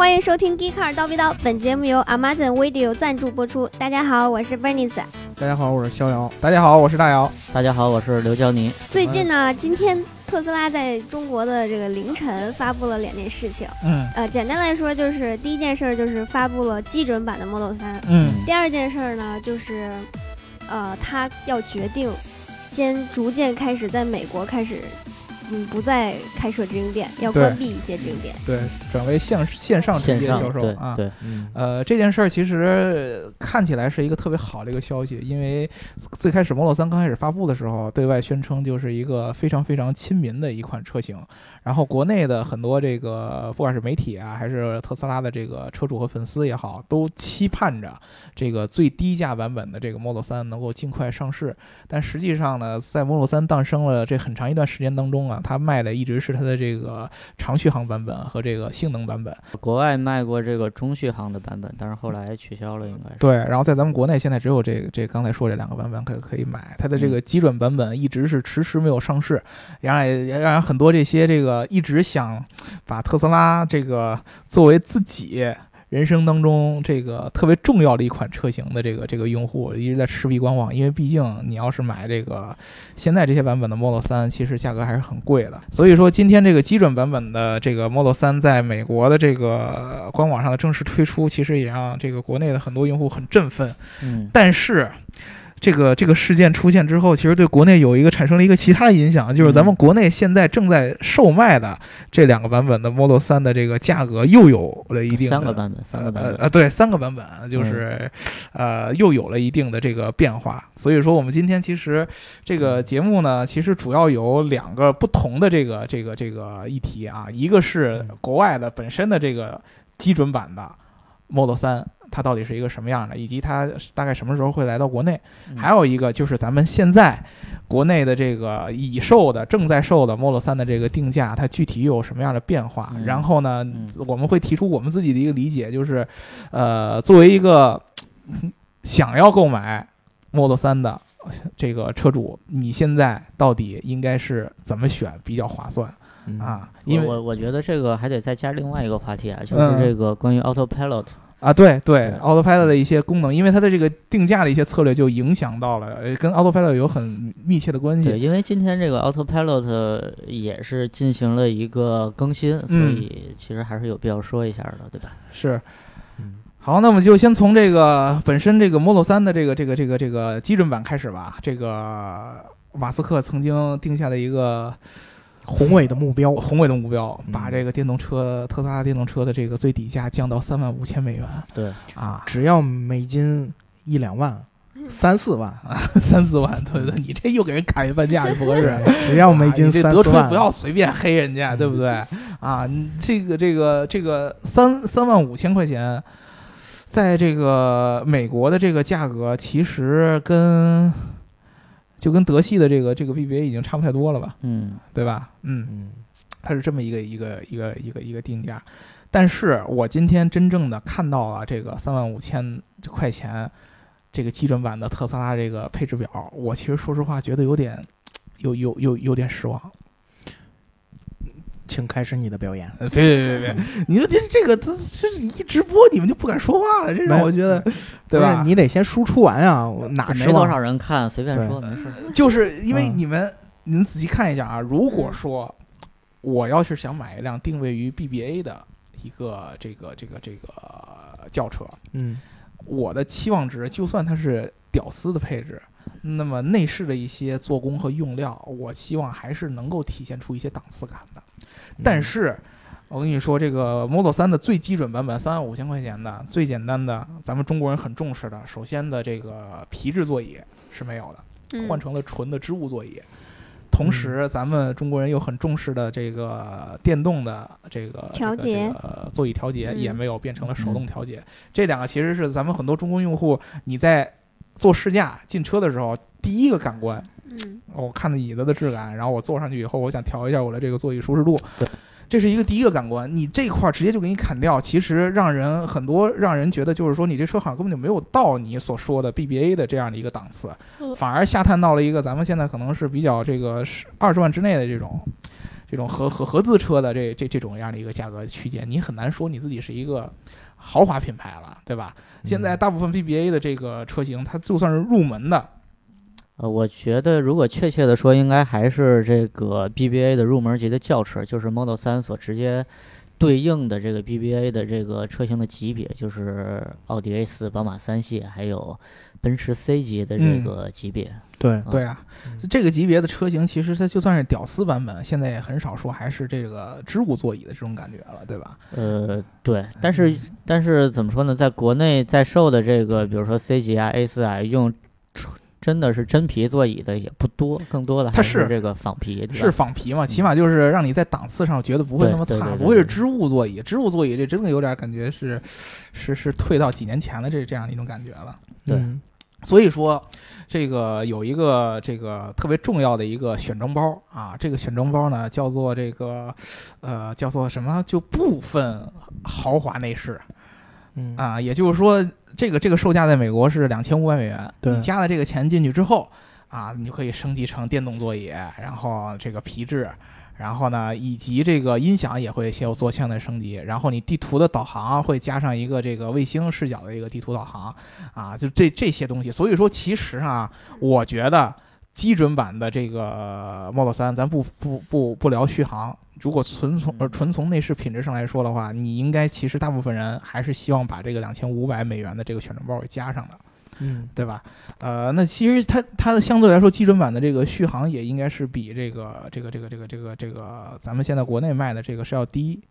欢迎收听《Car 叨逼叨》，本节目由 Amazon Video 赞助播出。大家好，我是 Bernice。大家好，我是逍遥。大家好，我是大姚。大家好，我是刘娇妮。最近呢，今天特斯拉在中国的这个凌晨发布了两件事情。嗯，呃，简单来说，就是第一件事就是发布了基准版的 Model 3。嗯，第二件事呢，就是呃，他要决定先逐渐开始在美国开始。嗯，不再开设直营店，要关闭一些直营店，对，转为线线上直接销售啊。对，呃，这件事儿其实看起来是一个特别好的一个消息，因为最开始 Model 3刚开始发布的时候，对外宣称就是一个非常非常亲民的一款车型。然后国内的很多这个不管是媒体啊，还是特斯拉的这个车主和粉丝也好，都期盼着这个最低价版本的这个 Model 3能够尽快上市。但实际上呢，在 Model 3诞生了这很长一段时间当中啊，它卖的一直是它的这个长续航版本和这个性能版本。国外卖过这个中续航的版本，但是后来取消了，应该是。对，然后在咱们国内现在只有这这刚才说这两个版本可可以买，它的这个基准版本一直是迟迟没有上市，然后也让很多这些这个。呃，一直想把特斯拉这个作为自己人生当中这个特别重要的一款车型的这个这个用户，一直在持币观望，因为毕竟你要是买这个现在这些版本的 Model 3，其实价格还是很贵的。所以说，今天这个基准版本的这个 Model 3在美国的这个官网上的正式推出，其实也让这个国内的很多用户很振奋。嗯，但是。这个这个事件出现之后，其实对国内有一个产生了一个其他的影响，就是咱们国内现在正在售卖的这两个版本的 Model 3的这个价格又有了一定三个版本，三个版本，呃对，三个版本就是，呃，又有了一定的这个变化。所以说，我们今天其实这个节目呢，其实主要有两个不同的这个这个这个议题啊，一个是国外的本身的这个基准版的 Model 3。它到底是一个什么样的，以及它大概什么时候会来到国内？还有一个就是咱们现在国内的这个已售的、正在售的 Model 3的这个定价，它具体又有什么样的变化？然后呢，我们会提出我们自己的一个理解，就是，呃，作为一个想要购买 Model 3的这个车主，你现在到底应该是怎么选比较划算啊？因为我我觉得这个还得再加另外一个话题啊，就是这个关于 Autopilot。啊，对对，Autopilot 的一些功能，因为它的这个定价的一些策略就影响到了，跟 Autopilot 有很密切的关系。对，因为今天这个 Autopilot 也是进行了一个更新，所以其实还是有必要说一下的，对吧？是，嗯，好，那我们就先从这个本身这个 Model 三的这个这个这个这个基准版开始吧。这个马斯克曾经定下的一个。宏伟的目标，宏伟的目标，把这个电动车特斯拉电动车的这个最底价降到三万五千美元。对啊，只要美金一两万，三四万啊，三四万，对对，你这又给人砍一半价，不合适。只要美金三四万，不要随便黑人家，对不对？啊，这个这个这个三三万五千块钱，在这个美国的这个价格，其实跟。就跟德系的这个这个 BBA 已经差不太多了吧，嗯，对吧？嗯。嗯，它是这么一个一个一个一个一个定价，但是我今天真正的看到了这个三万五千块钱这个基准版的特斯拉这个配置表，我其实说实话觉得有点有有有有点失望。请开始你的表演。别别别别，你说这这个这这一直播你们就不敢说话了，这让我觉得，对吧？你得先输出完啊，哪没多少人看，随便说没事。就是因为你们，你们仔细看一下啊，如果说我要是想买一辆定位于 BBA 的一个这个这个这个轿车，嗯，我的期望值就算它是屌丝的配置。那么内饰的一些做工和用料，我希望还是能够体现出一些档次感的。但是，我跟你说，这个 Model 3的最基准版本，三万五千块钱的最简单的，咱们中国人很重视的，首先的这个皮质座椅是没有的，换成了纯的织物座椅。同时，咱们中国人又很重视的这个电动的这个调节座椅调节也没有变成了手动调节。这两个其实是咱们很多中国用户你在。坐试驾进车的时候，第一个感官，嗯，我看的椅子的质感，然后我坐上去以后，我想调一下我的这个座椅舒适度，对，这是一个第一个感官。你这块儿直接就给你砍掉，其实让人很多让人觉得就是说，你这车好像根本就没有到你所说的 BBA 的这样的一个档次，反而下探到了一个咱们现在可能是比较这个十二十万之内的这种。这种合合合资车的这这这种样的一个价格区间，你很难说你自己是一个豪华品牌了，对吧？现在大部分 BBA 的这个车型，它就算是入门的，呃，我觉得如果确切的说，应该还是这个 BBA 的入门级的轿车，就是 Model 3所直接对应的这个 BBA 的这个车型的级别，就是奥迪 A 四、宝马三系，还有奔驰 C 级的这嗯个级别。对对啊，嗯这个级别的车型，其实它就算是屌丝版本，现在也很少说还是这个织物座椅的这种感觉了，对吧？呃，对，但是但是怎么说呢，在国内在售的这个，比如说 C 级啊、A 四啊，用纯真的是真皮座椅的也不多，更多的还它是这个仿皮，是仿皮嘛，起码就是让你在档次上觉得不会那么差，对对对对不会是织物座椅。织物座椅这真的有点感觉是，是是退到几年前的这这样一种感觉了。对嗯所以说，这个有一个这个特别重要的一个选装包啊，这个选装包呢叫做这个呃叫做什么？就部分豪华内饰嗯啊，也就是说，这个这个售价在美国是两千五百美元，对你加了这个钱进去之后啊，你就可以升级成电动座椅，然后这个皮质。然后呢，以及这个音响也会先有做相应的升级，然后你地图的导航会加上一个这个卫星视角的一个地图导航，啊，就这这些东西。所以说，其实啊，我觉得基准版的这个 Model 3，咱不不不不聊续航，如果纯从呃纯从内饰品质上来说的话，你应该其实大部分人还是希望把这个两千五百美元的这个选装包给加上的。嗯对吧？呃，那其实它它的相对来说基准版的这个续航也应该是比这个这个这个这个这个这个咱们现在国内卖的这个是要低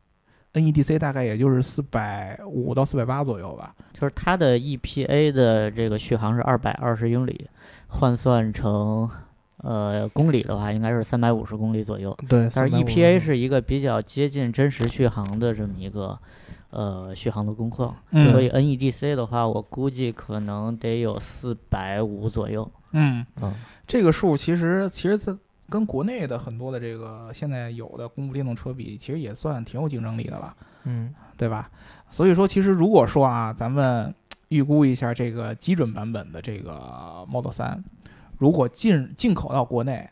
，NEDC 大概也就是四百五到四百八左右吧。就是它的 EPA 的这个续航是二百二十英里，换算成呃公里的话，应该是三百五十公里左右。对，但是 EPA 是一个比较接近真实续航的这么一个呃续航的工况，嗯所以 NEDC 的话，我估计可能得有四百五左右。嗯，嗯，这个数其实其实在跟国内的很多的这个现在有的公布电动车比，其实也算挺有竞争力的了，嗯对吧？所以说，其实如果说啊，咱们预估一下这个基准版本的这个 Model 3，如果进进口到国内，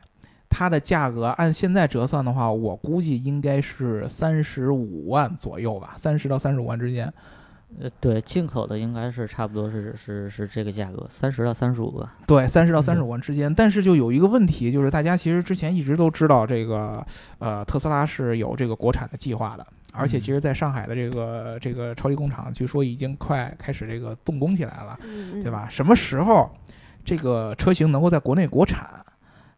它的价格按现在折算的话，我估计应该是三十五万左右吧，三十到三十五万之间。呃，对，进口的应该是差不多是是是这个价格，三十到三十五万。对，三十到三十五万之间。但是就有一个问题，就是大家其实之前一直都知道这个，呃，特斯拉是有这个国产的计划的，而且其实在上海的这个这个超级工厂，据说已经快开始这个动工起来了，嗯对？吧？什么时候这个车型能够在国内国产？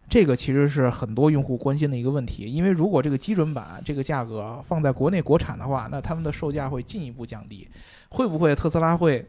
这个其实是很多用户关心的一个问题，因为如果这个基准版这个价格放在国内国产的话，那他们的售价会进一步降低。会不会特斯拉会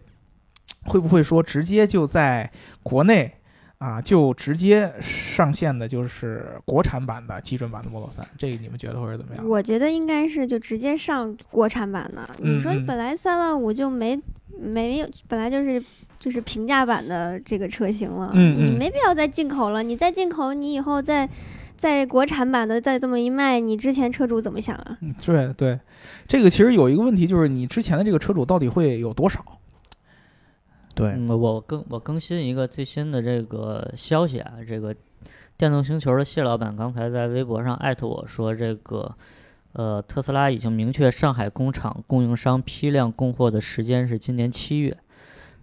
会不会说直接就在国内啊就直接上线的就是国产版的基准版的 Model 3？这个你们觉得会是怎么样？我觉得应该是就直接上国产版的。嗯你说嗯本来三万五就没没有，本来就是就是平价版的这个车型了，嗯嗯你没必要再进口了。你再进口，你以后再在国产版的再这么一卖，你之前车主怎么想啊？嗯，对对，这个其实有一个问题，就是你之前的这个车主到底会有多少？对，嗯，我更我更新一个最新的这个消息啊，这个电动星球的谢老板刚才在微博上艾特我说，这个呃特斯拉已经明确上海工厂供应商批量供货的时间是今年七月。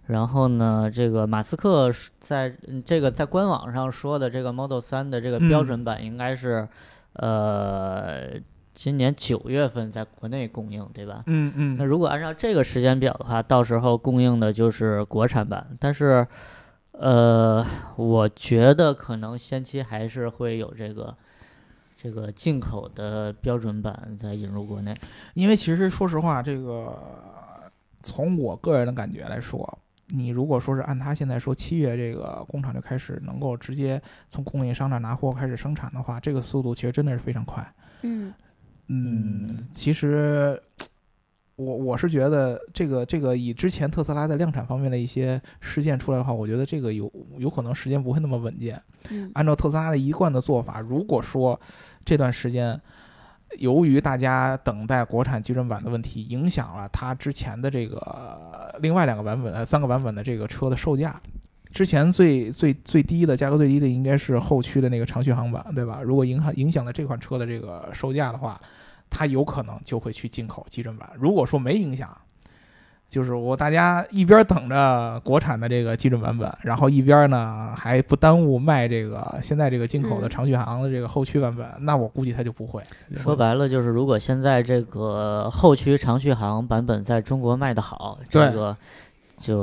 然后呢，这个马斯克在嗯这个在官网上说的这个 Model 3的这个标嗯准版应该是，呃，今年九月份在国内供应，对吧？嗯嗯那如果按照这个时间表的话，到时候供应的就是国产版，但是，呃，我觉得可能先期还是会有这个这个进口的标准版再引入国内。因为其实说实话，这个从我个人的感觉来说，你如果说是按他现在说七月这个工厂就开始能够直接从供应商那儿拿货开始生产的话，这个速度其实真的是非常快。嗯嗯，其实我我是觉得这个这个以之前特斯拉在量产方面的一些事件出来的话，我觉得这个有有可能时间不会那么稳健。嗯按照特斯拉的一贯的做法，如果说这段时间由于大家等待国产基准版的问题，影响了它之前的这个另外两个版本呃三个版本的这个车的售价，之前最最最低的价格最低的应该是后驱的那个长续航版，对吧？如果影响影响了这款车的这个售价的话，它有可能就会去进口基准版。如果说没影响，就是我大家一边等着国产的这个基准版本，然后一边呢还不耽误卖这个现在这个进口的嗯长续航的这个后驱版本，那我估计它就不会。说白了就是，如果现在这个后驱长续航版本在中国卖得好，这对个就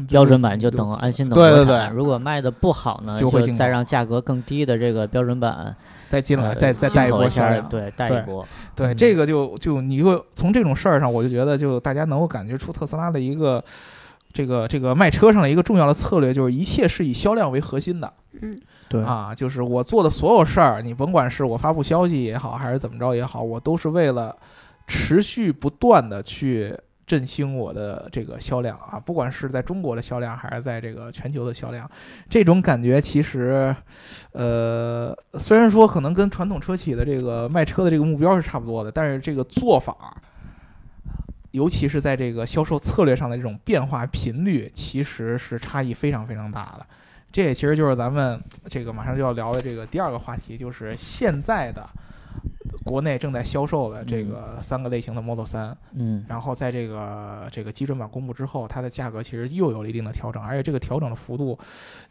嗯标准版就就等安心等对对国产。对如果卖的不好呢，就会再让价格更低的这个标准版再进来，呃再再带一波销量。对，带一波。对，嗯这个就就你会从这种事儿上，我就觉得就大家能够感觉出特斯拉的一个这个这个卖车上的一个重要的策略，就是一切是以销量为核心的嗯对啊，就是我做的所有事儿，你甭管是我发布消息也好，还是怎么着也好，我都是为了持续不断的去。振兴我的这个销量啊，不管是在中国的销量，还是在这个全球的销量，这种感觉其实，呃，虽然说可能跟传统车企的这个卖车的这个目标是差不多的，但是这个做法，尤其是在这个销售策略上的这种变化频率，其实是差异非常非常大的。这也其实就是咱们这个马上就要聊的这个第二个话题，就是现在的国内正在销售的这个三个类型的 Model 3。嗯，然后在这个这个基准版公布之后，它的价格其实又有了一定的调整，而且这个调整的幅度，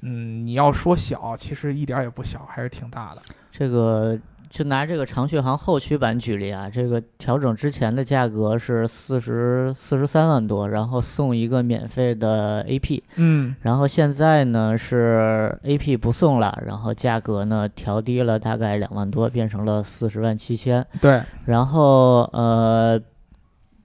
嗯，你要说小，其实一点儿也不小，还是挺大的。这个就拿这个长续航后驱版举例啊，这个调整之前的价格是四十四十三万多，然后送一个免费的 AP，嗯，然后现在呢是 AP 不送了，然后价格呢调低了大概两万多，变成了四十万七千。对，然后呃，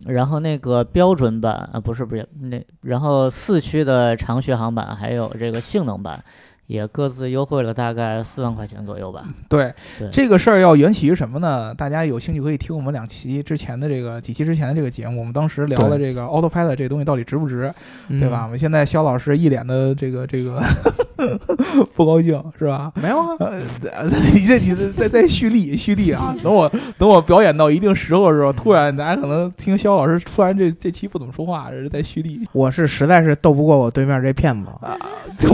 然后那个标准版啊，不是不是那，然后四驱的长续航版还有这个性能版，也各自优惠了大概四万块钱左右吧。对，对这个事儿要缘起于什么呢？大家有兴趣可以听我们两期之前的这个几期之前的这个节目，我们当时聊了这个 Autopilot 这个东西到底值不值，嗯对吧？我们现在肖老师一脸的这个这个 不高兴，是吧？没有啊，呃，你这你这在在蓄力蓄力啊！等我等我表演到一定时候的时候，突然大家可能听肖老师突然这这期不怎么说话，这是在蓄力。我是实在是斗不过我对面这骗子。啊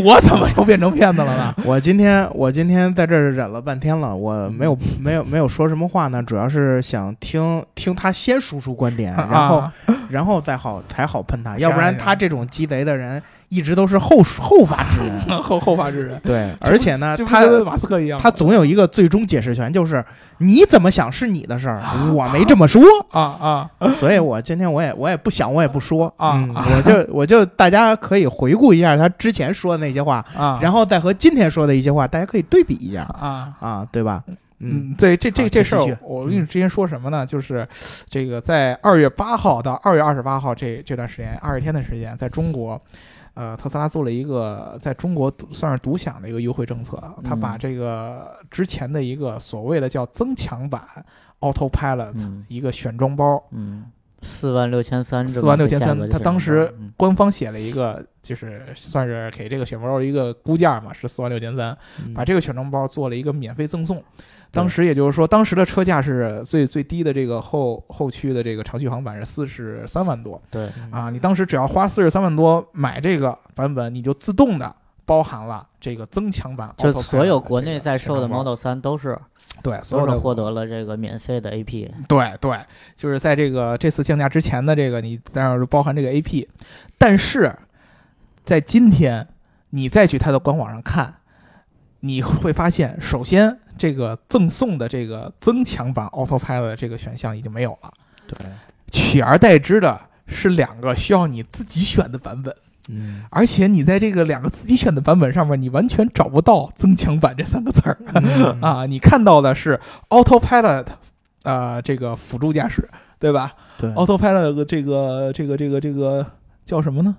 我怎么又变成骗子了吧？我今天我今天在这儿忍了半天了，我没有没有没有说什么话呢，主要是想听听他先输出观点，然后、啊然后再好才好喷他，要不然他这种鸡贼的人一直都是后后发制人。后后发制人，对，而且呢，他马斯克一样，他总有一个最终解释权，就是你怎么想是你的事儿，我没这么说。啊啊所以我今天我也我也不想，我也不说嗯啊啊我就我就大家可以回顾一下他之前说的那些话，啊！然后再和今天说的一些话，大家可以对比一下啊。啊，对吧？嗯嗯，对，这这这事儿我跟你之前说什么呢？就是这个在二月八号到二月二十八号这这段时间，二十天的时间，在中国，呃，特斯拉做了一个在中国独算是独享的一个优惠政策，它把嗯。这个之前的一个所谓的叫增强版 Autopilot 嗯。一个选装包，嗯，四万六千三，四万六千三，他当时嗯。官方写了一个，就是算是给这个选装包一个估价嘛，是四万六千三，嗯。把这个选装包做了一个免费赠送。当时也就是说，当时的车价是最最低的这个后后驱的这个长续航版是四十三万多对，啊，你当时只要花四十三万多买这个版本，你就自动的包含了这个增强版就所有国内在售的 Model 三都是对所有的都是获得了这个免费的 AP。对对，就是在这个这次降价之前的这个，你当然是包含这个 AP，但是在今天你再去它的官网上看，你会发现，首先这个赠送的这个增强版 Autopilot 这个选项已经没有了，对，取而代之的是两个需要你自己选的版本。嗯而且你在这个两个自己选的版本上面，你完全找不到“增强版”这三个字儿、嗯 啊！你看到的是 Autopilot，呃，这个辅助驾驶，对吧对，？Autopilot 这个这个这个这个叫什么呢？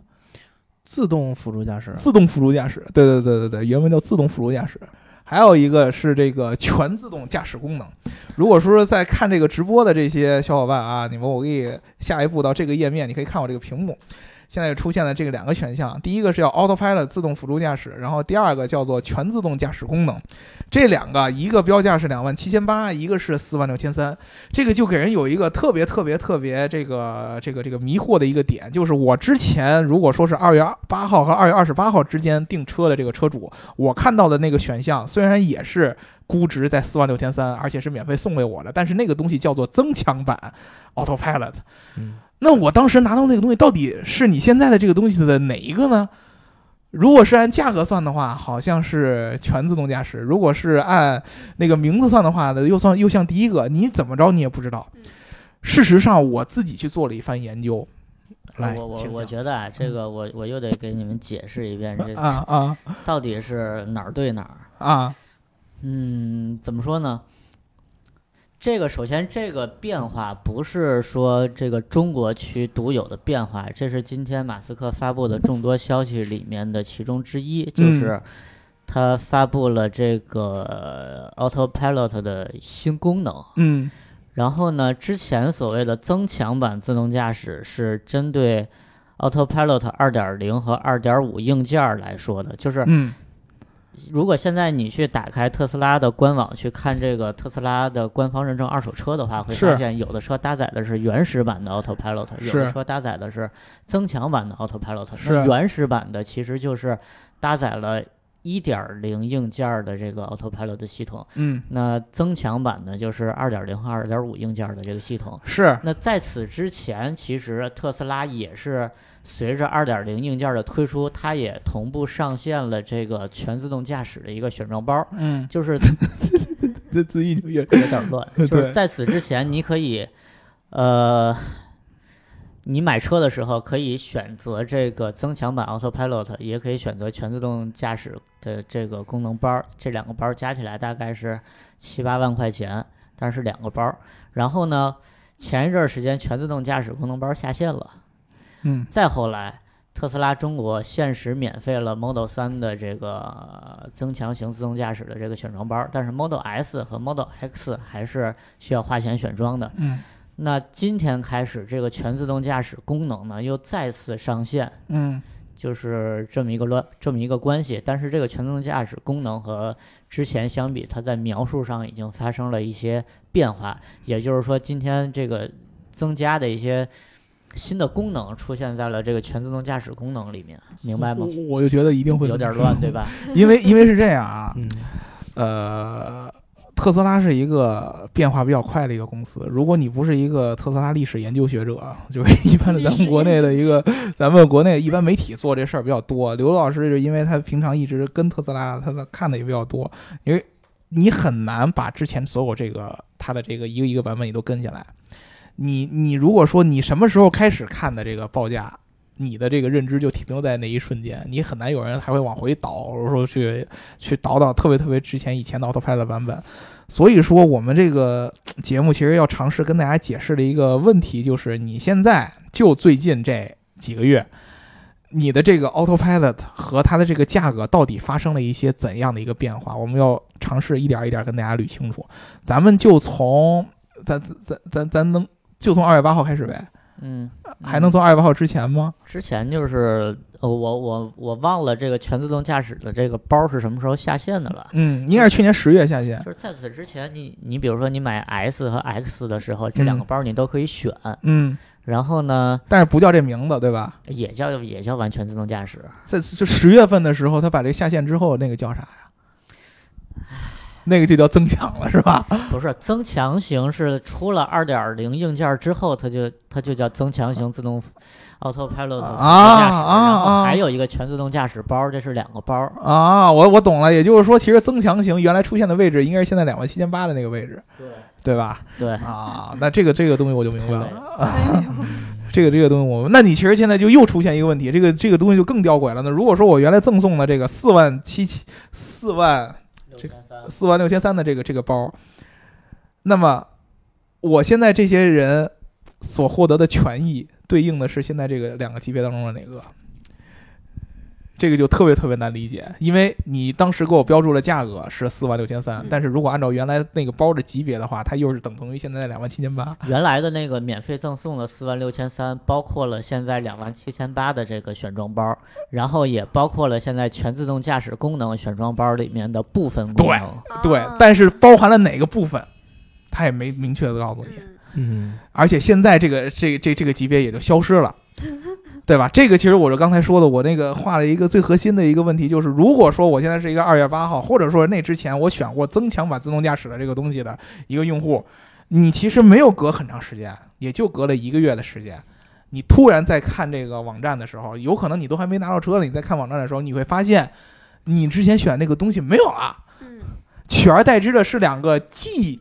自动辅助驾驶，自动辅助驾驶。对对对对对，原文叫自动辅助驾驶。还有一个是这个 全自动驾驶功能。如果说在看这个直播的这些小伙伴啊，你们我给你下一步到这个页面，你可以看我这个屏幕。现在出现了这个两个选项，第一个是叫 Autopilot 自动辅助驾驶，然后第二个叫做全自动驾驶功能。这两个一个标价是两万七千八，一个是四万六千三，这个就给人有一个特别特别特别这个这个这个迷惑的一个点，就是我之前如果说是二月八号和二月二十八号之间订车的这个车主，我看到的那个选项虽然也是估值在四万六千三，而且是免费送给我的，但是那个东西叫做增强版 Autopilot。嗯，那我当时拿到那个东西，到底是你现在的这个东西的哪一个呢？如果是按价格算的话，好像是全自动驾驶；如果是按那个名字算的话呢，又算又像第一个。你怎么着你也不知道。事实上，我自己去做了一番研究。来，我我我觉得啊，这个我我又得给你们解释一遍，这啊啊到底是哪儿对哪儿。啊，嗯，怎么说呢？这个首先，这个变化不是说这个中国区独有的变化，这是今天马斯克发布的众多消息里面的其中之一，就是他发布了这个 Autopilot 的新功能。嗯。然后呢，之前所谓的增强版自动驾驶是针对 Autopilot 2.0和2.5硬件儿来说的，就是嗯如果现在你去打开特斯拉的官网去看这个特斯拉的官方认证二手车的话，会发现有的车搭载的是原始版的 Autopilot，有的车搭载的是增强版的 Autopilot。是。那原始版的其实就是搭载了1.0硬件的这个 Autopilot 的系统，嗯，那增强版呢就是二点零和二点五硬件的这个系统。是那在此之前，其实特斯拉也是随着二点零硬件的推出，它也同步上线了这个全自动驾驶的一个选装包，嗯，就是 这字意就越有点乱。就是在此之前，你可以，呃，你买车的时候可以选择这个增强版 Autopilot，也可以选择全自动驾驶的这个功能包，这两个包加起来大概是七八万块钱，但是两个包。然后呢，前一阵儿时间全自动驾驶功能包下线了。嗯再后来，特斯拉中国限时免费了 Model 3的这个呃增强型自动驾驶的这个选装包，但是 Model S 和 Model X 还是需要花钱选装的。嗯那今天开始，这个全自动驾驶功能呢又再次上线，嗯就是这么一个乱这么一个关系。但是这个全自动驾驶功能和之前相比，它在描述上已经发生了一些变化，也就是说，今天这个增加的一些新的功能出现在了这个全自动驾驶功能里面，明白吗？我就觉得一定会有点乱，对吧？因为因为是这样啊，嗯呃，特斯拉是一个变化比较快的一个公司。如果你不是一个特斯拉历史研究学者，就是 一般的咱们国内的一个，咱们国内一般媒体做这事儿比较多。刘老师就因为他平常一直跟特斯拉，他的看的也比较多，因为你很难把之前所有这个他的这个一个一个版本你都跟下来。你你如果说你什么时候开始看的这个报价，你的这个认知就停留在那一瞬间，你很难有人还会往回倒，或者说去去倒倒特别特别之前以前的 Autopilot 版本。所以说，我们这个节目其实要尝试跟大家解释的一个问题，就是你现在就最近这几个月，你的这个 Autopilot 和它的这个价格到底发生了一些怎样的一个变化？我们要尝试一点一点跟大家捋清楚。咱们就从咱咱咱咱咱能就从二月八号开始呗？嗯，还能做二月八号之前吗？之前就是呃，我我我忘了这个全自动驾驶的这个包是什么时候下线的了。嗯，应该是去年十月下线。就是在此之前你，你比如说你买 S 和 X 的时候，这两个嗯包你都可以选。嗯，然后呢，但是不叫这名字，对吧？也叫也叫完全自动驾驶。在就十月份的时候，他把这个下线之后，那个叫啥呀？那个就叫增强了，是吧？不是增强型是出了二点零硬件之后，它就它就叫增强型自动 autopilot 自动啊驾驶，啊然后啊还有一个全自动驾驶包，这是两个包。啊，我我懂了，也就是说，其实增强型原来出现的位置，应该是现在两万七千八的那个位置，对对吧？对，啊，那这个这个东西我就明白了。这个这个东西我，那你其实现在就又出现一个问题，这个这个东西就更吊诡了。那如果说我原来赠送的这个四万七七四万这四万六千三的这个这个包，那么我现在这些人所获得的权益对应的是现在这个两个级别当中的哪个？这个就特别特别难理解，因为你当时给我标注的价格是四万六千三嗯，但是如果按照原来那个包的级别的话，它又是等同于现在的两万七千八。原来的那个免费赠送的四万六千三，包括了现在两万七千八的这个选装包，然后也包括了现在全自动驾驶功能选装包里面的部分功能。对对，但是包含了哪个部分，它也没明确的告诉你。嗯嗯而且现在这个这这这个级别也就消失了，对吧？这个其实我是刚才说的，我那个画了一个最核心的一个问题，就是如果说我现在是一个二月八号，或者说那之前我选过增强版自动驾驶的这个东西的一个用户，你其实没有隔很长时间，也就隔了一个月的时间。你突然在看这个网站的时候，有可能你都还没拿到车了，你在看网站的时候，你会发现，你之前选那个东西没有了。嗯取而代之的是两个既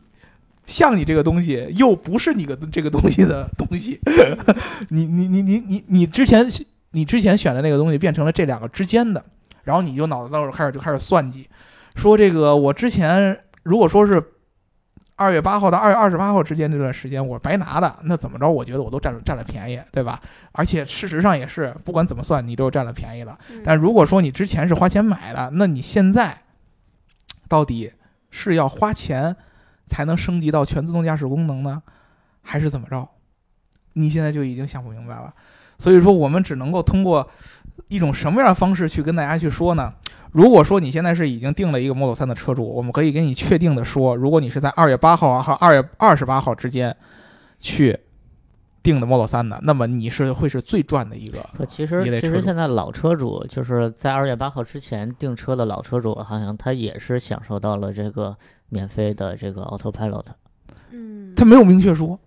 像你这个东西，又不是你个这个东西的东西。你你你你你你之前你之前选的那个东西变成了这两个之间的，然后你就脑子到时候开始就开始算计，说这个我之前如果说是二月八号到二月二十八号之间这段时间我白拿的，那怎么着？我觉得我都占了占了便宜，对吧？而且事实上也是，不管怎么算，你都是占了便宜了。嗯但如果说你之前是花钱买的，那你现在到底是要花钱才能升级到全自动驾驶功能呢，还是怎么着？你现在就已经想不明白了。所以说，我们只能够通过一种什么样的方式去跟大家去说呢？如果说你现在是已经定了一个 Model 3的车主，我们可以给你确定的说，如果你是在二月八号和二月二十八号之间去定的 Model 3的，那么你是会是最赚的一个。不，其实其实现在老车主就是在二月八号之前订车的老车主，好像他也是享受到了这个免费的这个 Autopilot。嗯，他没有明确说，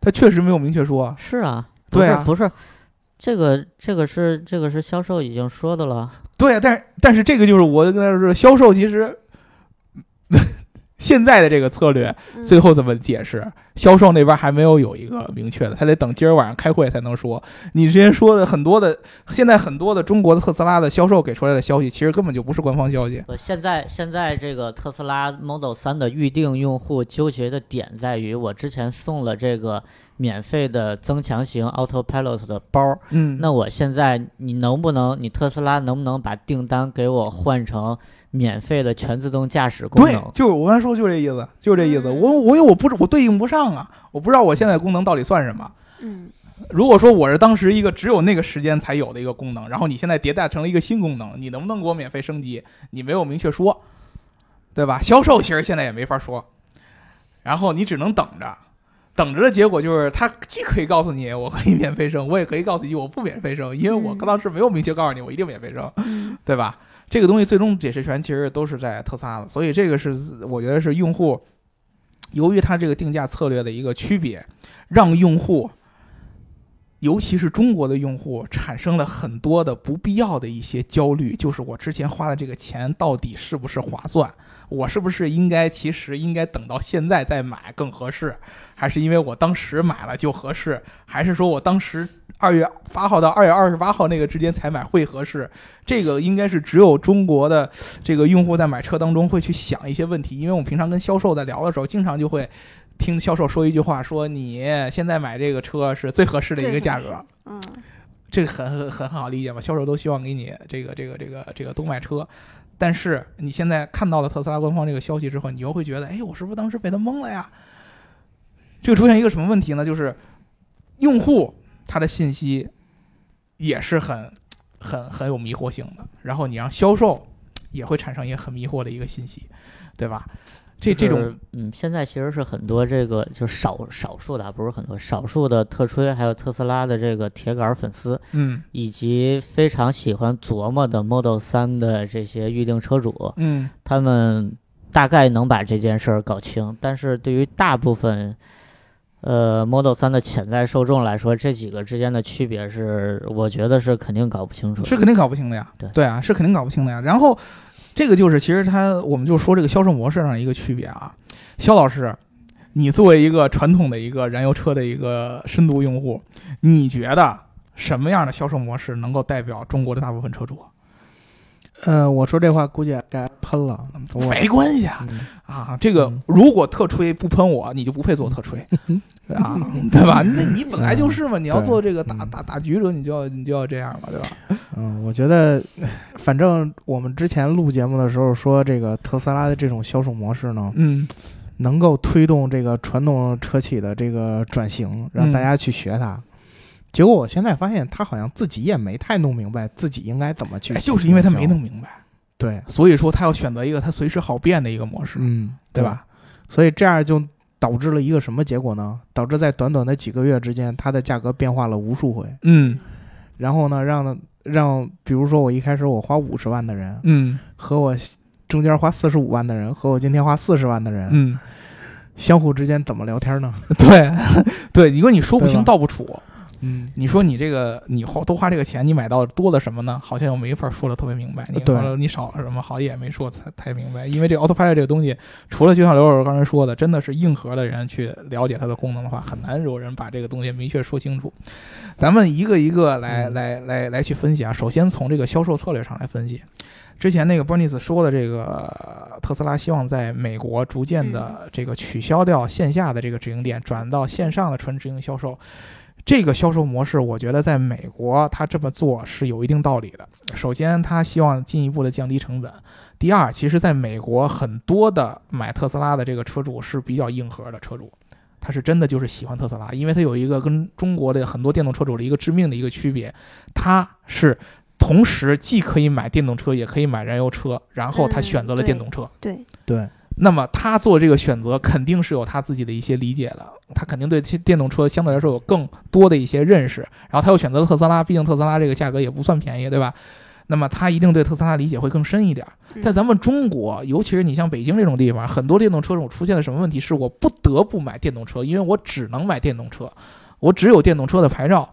他确实没有明确说啊。是啊，不对啊不是，这个这个是这个是销售已经说的了。对啊，但是但是这个就是我跟他说，销售其实 现在的这个策略嗯最后怎么解释？销售那边还没有有一个明确的，他得等今儿晚上开会才能说。你之前说的很多的，现在很多的中国的特斯拉的销售给出来的消息，其实根本就不是官方消息。呃，现在现在这个特斯拉 Model 3的预定用户纠结的点在于，我之前送了这个免费的增强型 Autopilot 的包，嗯那我现在你能不能，你特斯拉能不能把订单给我换成免费的全自动驾驶功对能，？就是我刚才说就这意思，就这意思。嗯我我因为我不我对应不上啊，我不知道我现在功能到底算什么。嗯如果说我是当时一个只有那个时间才有的一个功能，然后你现在迭代成了一个新功能，你能不能给我免费升级？你没有明确说，对吧？销售其实现在也没法说，然后你只能等着，等着的结果就是他既可以告诉你我可以免费升，我也可以告诉你我不免费升，因为我嗯当时没有明确告诉你我一定免费升，嗯对吧？这个东西最终解释权其实都是在特斯拉的，所以这个是我觉得是用户由于它这个定价策略的一个区别，让用户，尤其是中国的用户产生了很多的不必要的一些焦虑，就是我之前花的这个钱到底是不是划算？我是不是应该其实应该等到现在再买更合适？还是因为我当时买了就合适？还是说我当时二月八号到二月二十八号那个之间才买会合适？这个应该是只有中国的这个用户在买车当中会去想一些问题，因为我们平常跟销售在聊的时候，经常就会听销售说一句话，说你现在买这个车是最合适的一个价格，嗯这个很很很好理解嘛，销售都希望给你这个这个这个这个都卖车。但是你现在看到了特斯拉官方这个消息之后，你又会觉得，哎，我是不是当时被他蒙了呀？这个出现一个什么问题呢？就是用户他的信息也是很很很有迷惑性的，然后你让销售也会产生一个很迷惑的一个信息，对吧？这这种嗯，现在其实是很多这个就少少数的啊，不是很多少数的特吹，还有特斯拉的这个铁杆粉丝，嗯以及非常喜欢琢磨的 Model 三的这些预定车主，嗯他们大概能把这件事儿搞清，但是对于大部分。呃，Model 3的潜在受众来说，这几个之间的区别是，我觉得是肯定搞不清楚的。是肯定搞不清的呀。对对啊，是肯定搞不清的呀。然后这个就是其实他，我们就说这个销售模式上一个区别啊。肖老师，你作为一个传统的一个燃油车的一个深度用户，你觉得什么样的销售模式能够代表中国的大部分车主？呃，我说这话估计该喷了，我没关系啊嗯啊！这个嗯如果特吹不喷我，你就不配做特吹啊，对吧？那你本来就是嘛，你要做这个打嗯大大局者，你就要你就要这样嘛，对吧？嗯，我觉得，反正我们之前录节目的时候说，这个特斯拉的这种销售模式呢，嗯能够推动这个传统车企的这个转型，让嗯大家去学它。结果我现在发现，他好像自己也没太弄明白自己应该怎么去哎，就是因为他没弄明白，对，所以说他要选择一个他随时好变的一个模式，嗯，对吧？所以这样就导致了一个什么结果呢？导致在短短的几个月之间，它的价格变化了无数回。嗯。然后呢，让让比如说我一开始我花五十万的人，嗯。和我中间花四十五万的人，和我今天花四十万的人，嗯，相互之间怎么聊天呢？对。对，因为你说不清道不楚，嗯，你说你这个你花多花这个钱，你买到多了什么呢？好像又没法说的特别明白。你对说你少了什么，好像也没说太太明白。因为这个 Autopilot 这个东西，除了就像刘老师刚才说的，真的是硬核的人去了解它的功能的话，很难有人把这个东西明确说清楚。咱们一个一个来、嗯来来来去分析啊。首先从这个销售策略上来分析。之前那个 Bernice 说的这个呃特斯拉希望在美国逐渐的这个取消掉线下的这个直营店，转到线上的纯直营销售。这个销售模式，我觉得在美国他这么做是有一定道理的。首先，他希望进一步的降低成本；第二，其实在美国很多的买特斯拉的这个车主是比较硬核的车主，他是真的就是喜欢特斯拉，因为他有一个跟中国的很多电动车主的一个致命的一个区别，他是同时既可以买电动车，也可以买燃油车，然后他嗯选择了电动车。对，对，那么他做这个选择肯定是有他自己的一些理解的，他肯定对电动车相对来说有更多的一些认识，然后他又选择了特斯拉，毕竟特斯拉这个价格也不算便宜，对吧？那么他一定对特斯拉理解会更深一点。在咱们中国，尤其是你像北京这种地方，很多电动车主出现了什么问题？是我不得不买电动车，因为我只能买电动车，我只有电动车的牌照。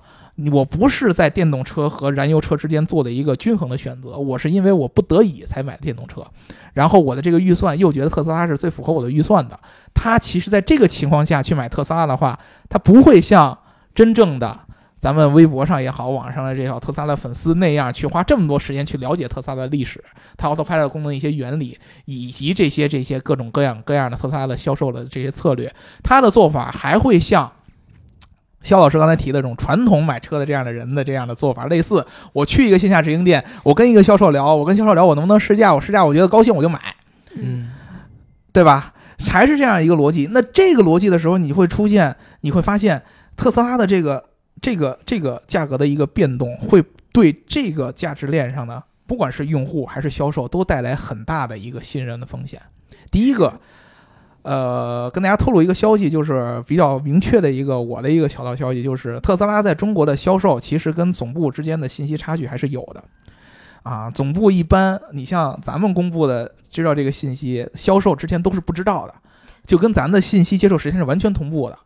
我不是在电动车和燃油车之间做的一个均衡的选择，我是因为我不得已才买的电动车，然后我的这个预算又觉得特斯拉是最符合我的预算的。他其实在这个情况下去买特斯拉的话，他不会像真正的咱们微博上也好，网上的这套特斯拉的粉丝那样去花这么多时间去了解特斯拉的历史、它 Autopilot 功能一些原理，以及这些这些各种各样各样的特斯拉的销售的这些策略。他的做法还会像肖老师刚才提的这种传统买车的这样的人的这样的做法，类似我去一个线下直营店，我跟一个销售聊，我跟销售聊我能不能试驾，我试驾我觉得高兴我就买，嗯对吧？还是这样一个逻辑。那这个逻辑的时候，你会出现，你会发现特斯拉的这个这个这个价格的一个变动，会对这个价值链上的不管是用户还是销售，都带来很大的一个信任的风险。第一个，呃，跟大家透露一个消息，就是比较明确的一个我的一个小道消息，就是特斯拉在中国的销售其实跟总部之间的信息差距还是有的。啊，总部一般，你像咱们公布的知道这个信息，销售之前都是不知道的，就跟咱的信息接受时间是完全同步的。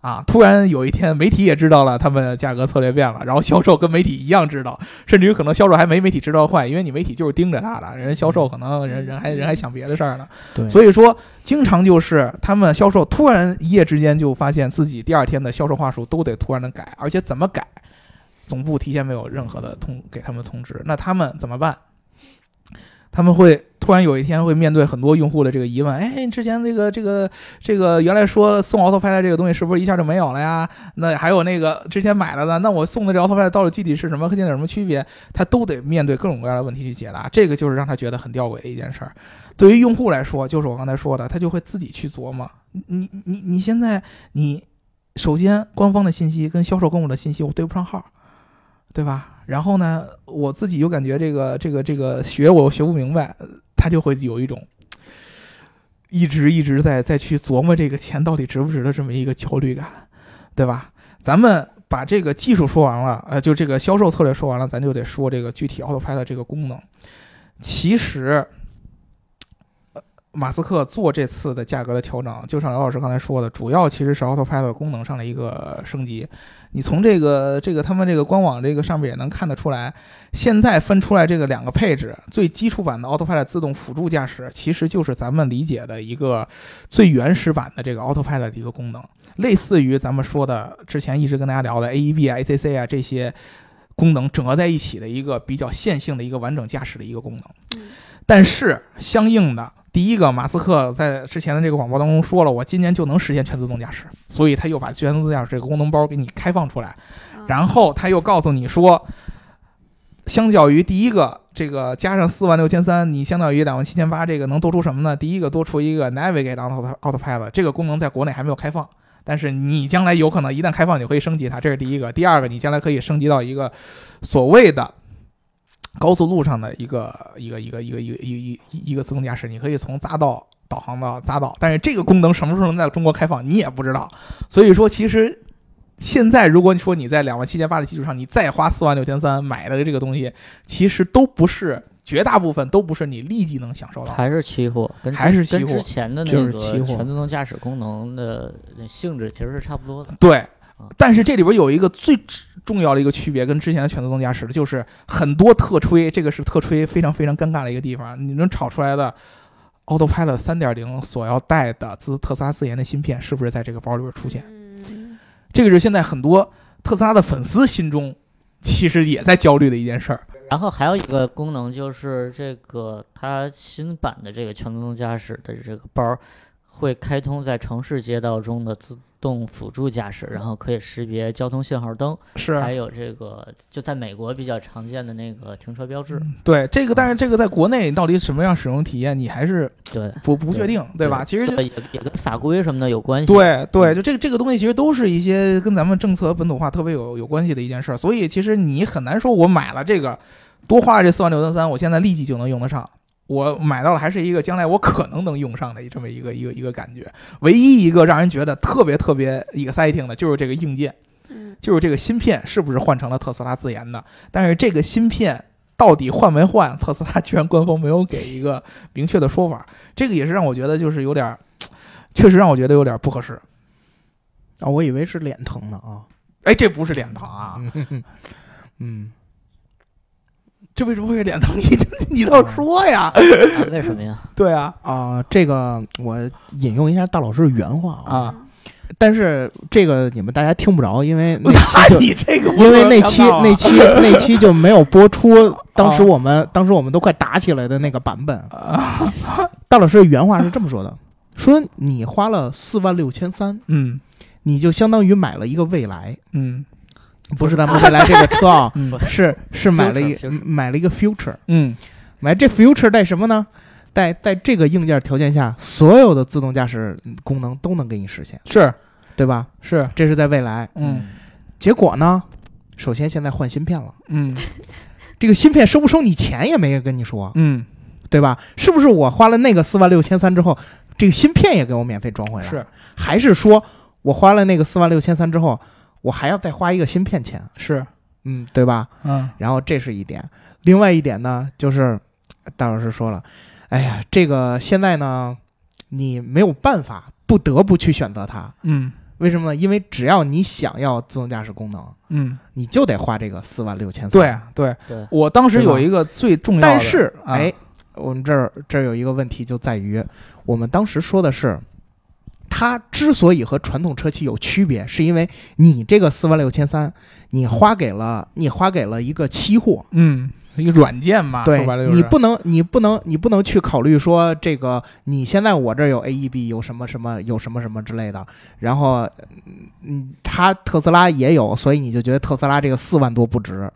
啊，突然有一天媒体也知道了他们价格策略变了，然后销售跟媒体一样知道，甚至于可能销售还没媒体知道快，因为你媒体就是盯着他的，人销售可能人人还人还想别的事儿呢。对，所以说，经常就是他们销售突然一夜之间就发现自己第二天的销售话术都得突然的改，而且怎么改，总部提前没有任何的通给他们通知，那他们怎么办？他们会突然有一天会面对很多用户的这个疑问，哎，之前这个这个这个原来说送 Autopilot 这个东西是不是一下就没有了呀？那还有那个之前买了的，那我送的这 Autopilot 到底具体是什么，和现在有什么区别？他都得面对各种各样的问题去解答，这个就是让他觉得很吊诡的一件事儿。对于用户来说，就是我刚才说的，他就会自己去琢磨。你你你现在你首先官方的信息跟销售跟我的信息我对不上号，对吧？然后呢，我自己又感觉这个这个这个学我学不明白，他就会有一种一直一直在在去琢磨这个钱到底值不值的这么一个焦虑感，对吧？咱们把这个技术说完了，呃，就这个销售策略说完了，咱就得说这个具体 Autopilot 这个功能。其实，马斯克做这次的价格的调整，就像刘老师刚才说的，主要其实是 Autopilot 功能上的一个升级。你从这个这个他们这个官网这个上面也能看得出来，现在分出来这个两个配置，最基础版的 Autopilot 自动辅助驾驶，其实就是咱们理解的一个最原始版的这个 Autopilot 的一个功能，类似于咱们说的之前一直跟大家聊的 AEB、ACC 啊这些功能整合在一起的一个比较线性的一个完整驾驶的一个功能。但是相应的，第一个，马斯克在之前的这个广播当中说了，我今年就能实现全自动驾驶，所以他又把全自动驾驶这个功能包给你开放出来，啊然后他又告诉你说，相较于第一个这个加上四万六千三，你相当于两万七千八，这个能多出什么呢？第一个多出一个 Navigate Auto Autopilot，这个功能在国内还没有开放。但是你将来有可能一旦开放，你可以升级它，这是第一个。第二个，你将来可以升级到一个所谓的高速路上的一个一个一个一个一个一一一个自动驾驶你可以从匝道导航到匝道但是这个功能什么时候能在中国开放你也不知道。所以说其实现在如果你说你在两万七千八的基础上你再花四万六千三买的这个东西其实都不是绝大部分都不是你立即能享受到的还是期货还是跟之前的那种全自动驾驶功能的性质其实是差不多的对但是这里边有一个最重要的一个区别，跟之前的全自动驾驶的就是很多特吹，这个是特吹非常非常尴尬的一个地方。你能炒出来的 Autopilot 三点零所要带的自特斯拉自研的芯片，是不是在这个包里边出现？嗯这个是现在很多特斯拉的粉丝心中其实也在焦虑的一件事儿。然后还有一个功能就是这个它新版的这个全自动驾驶的这个包儿会开通在城市街道中的自动辅助驾驶，然后可以识别交通信号灯，是还有这个就在美国比较常见的那个停车标志。对这个，但是这个在国内到底什么样使用体验，你还是对，不不确定，对吧？其实也也跟法规什么的有关系。对对，就这个这个东西，其实都是一些跟咱们政策本土化特别有有关系的一件事儿，所以其实你很难说，我买了这个，多花这四万六千三，我现在立即就能用得上。我买到了，还是一个将来我可能能用上的这么一个一个一个感觉。唯一一个让人觉得特别特别 exciting 的，就是这个硬件，嗯就是这个芯片是不是换成了特斯拉自研的？但是这个芯片到底换没换，特斯拉居然官方没有给一个明确的说法，这个也是让我觉得就是有点儿，确实让我觉得有点不合适。啊，我以为是脸疼呢啊。哎，这不是脸疼啊，嗯 嗯，这为什么会是脸疼？你？你倒说呀？啊为什么呀？对啊。啊，这个我引用一下大老师的原话啊，啊，但是这个你们大家听不着，因为那那期就 你这个 因为那期那期那期就没有播出，当时我们当时我们都快打起来的那个版本。大老师的原话是这么说的：说你花了四万六千三，嗯。你就相当于买了一个未来，嗯不是咱们未来这个车啊，嗯 是是买了一买了一个 future，嗯买这 future 带什么呢？带在这个硬件条件下，所有的自动驾驶功能都能给你实现，是对吧？是这是在未来。嗯结果呢，首先现在换芯片了，嗯 这个芯片收不收你钱也没人跟你说，嗯对吧？是不是我花了那个四万六千三之后，这个芯片也给我免费装回来？是，还是说我花了那个四万六千三之后，我还要再花一个芯片钱？是嗯，对吧？嗯然后这是一点，另外一点呢，就是大老师说了，哎呀，这个现在呢，你没有办法，不得不去选择它。嗯为什么呢？因为只要你想要自动驾驶功能，嗯，你就得花这个四万六千三。对啊对，对，我当时有一个最重要的，但是，啊哎，我们这儿这儿有一个问题，就在于我们当时说的是，它之所以和传统车企有区别，是因为你这个四万六千三，你花给了你花给了一个期货，嗯，一个软件嘛，对说白了就是。你不能你不能你不能去考虑说这个你现在我这儿有 AEB 有什么什么有什么什么之类的，然后嗯，它特斯拉也有，所以你就觉得特斯拉这个四万多不值。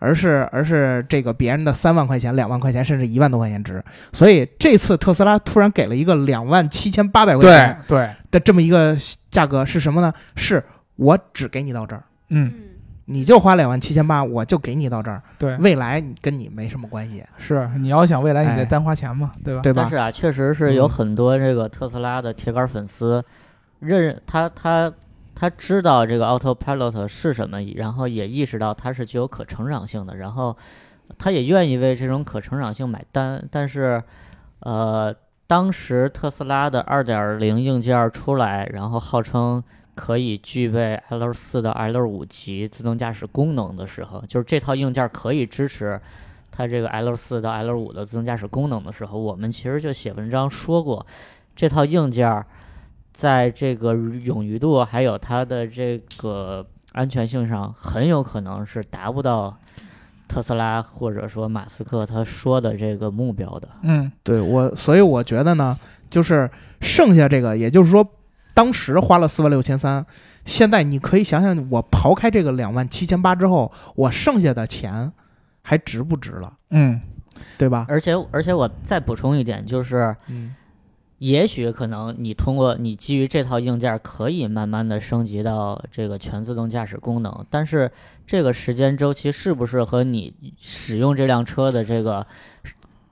而是而是这个别人的三万块钱、两万块钱，甚至一万多块钱值，所以这次特斯拉突然给了一个两万七千八百块钱对，的这么一个价格，是什么呢？是我只给你到这儿，嗯。嗯。你就花两万七千八，我就给你到这儿，对，未来跟你没什么关系，是你要想未来你得哎。单花钱嘛，对吧？对吧？但是啊，确实是有嗯。很多这个特斯拉的铁杆粉丝，认他他他他知道这个 Autopilot 是什么，然后也意识到它是具有可成长性的，然后他也愿意为这种可成长性买单。但是，呃，当时特斯拉的2.0硬件出来，然后号称可以具备 L 4到 L 5级自动驾驶功能的时候，就是这套硬件可以支持。它这个 L 4到 L 5的自动驾驶功能的时候，我们其实就写文章说过，这套硬件在这个冗余度还有它的这个安全性上，很有可能是达不到特斯拉或者说马斯克他说的这个目标的。嗯对我，所以我觉得呢，就是剩下这个，也就是说，当时花了四万六千三，现在你可以想想，我刨开这个两万七千八之后，我剩下的钱还值不值了，嗯对吧？而且而且我再补充一点，就是嗯，也许可能你通过你基于这套硬件可以慢慢的升级到这个全自动驾驶功能，但是这个时间周期是不是和你使用这辆车的这个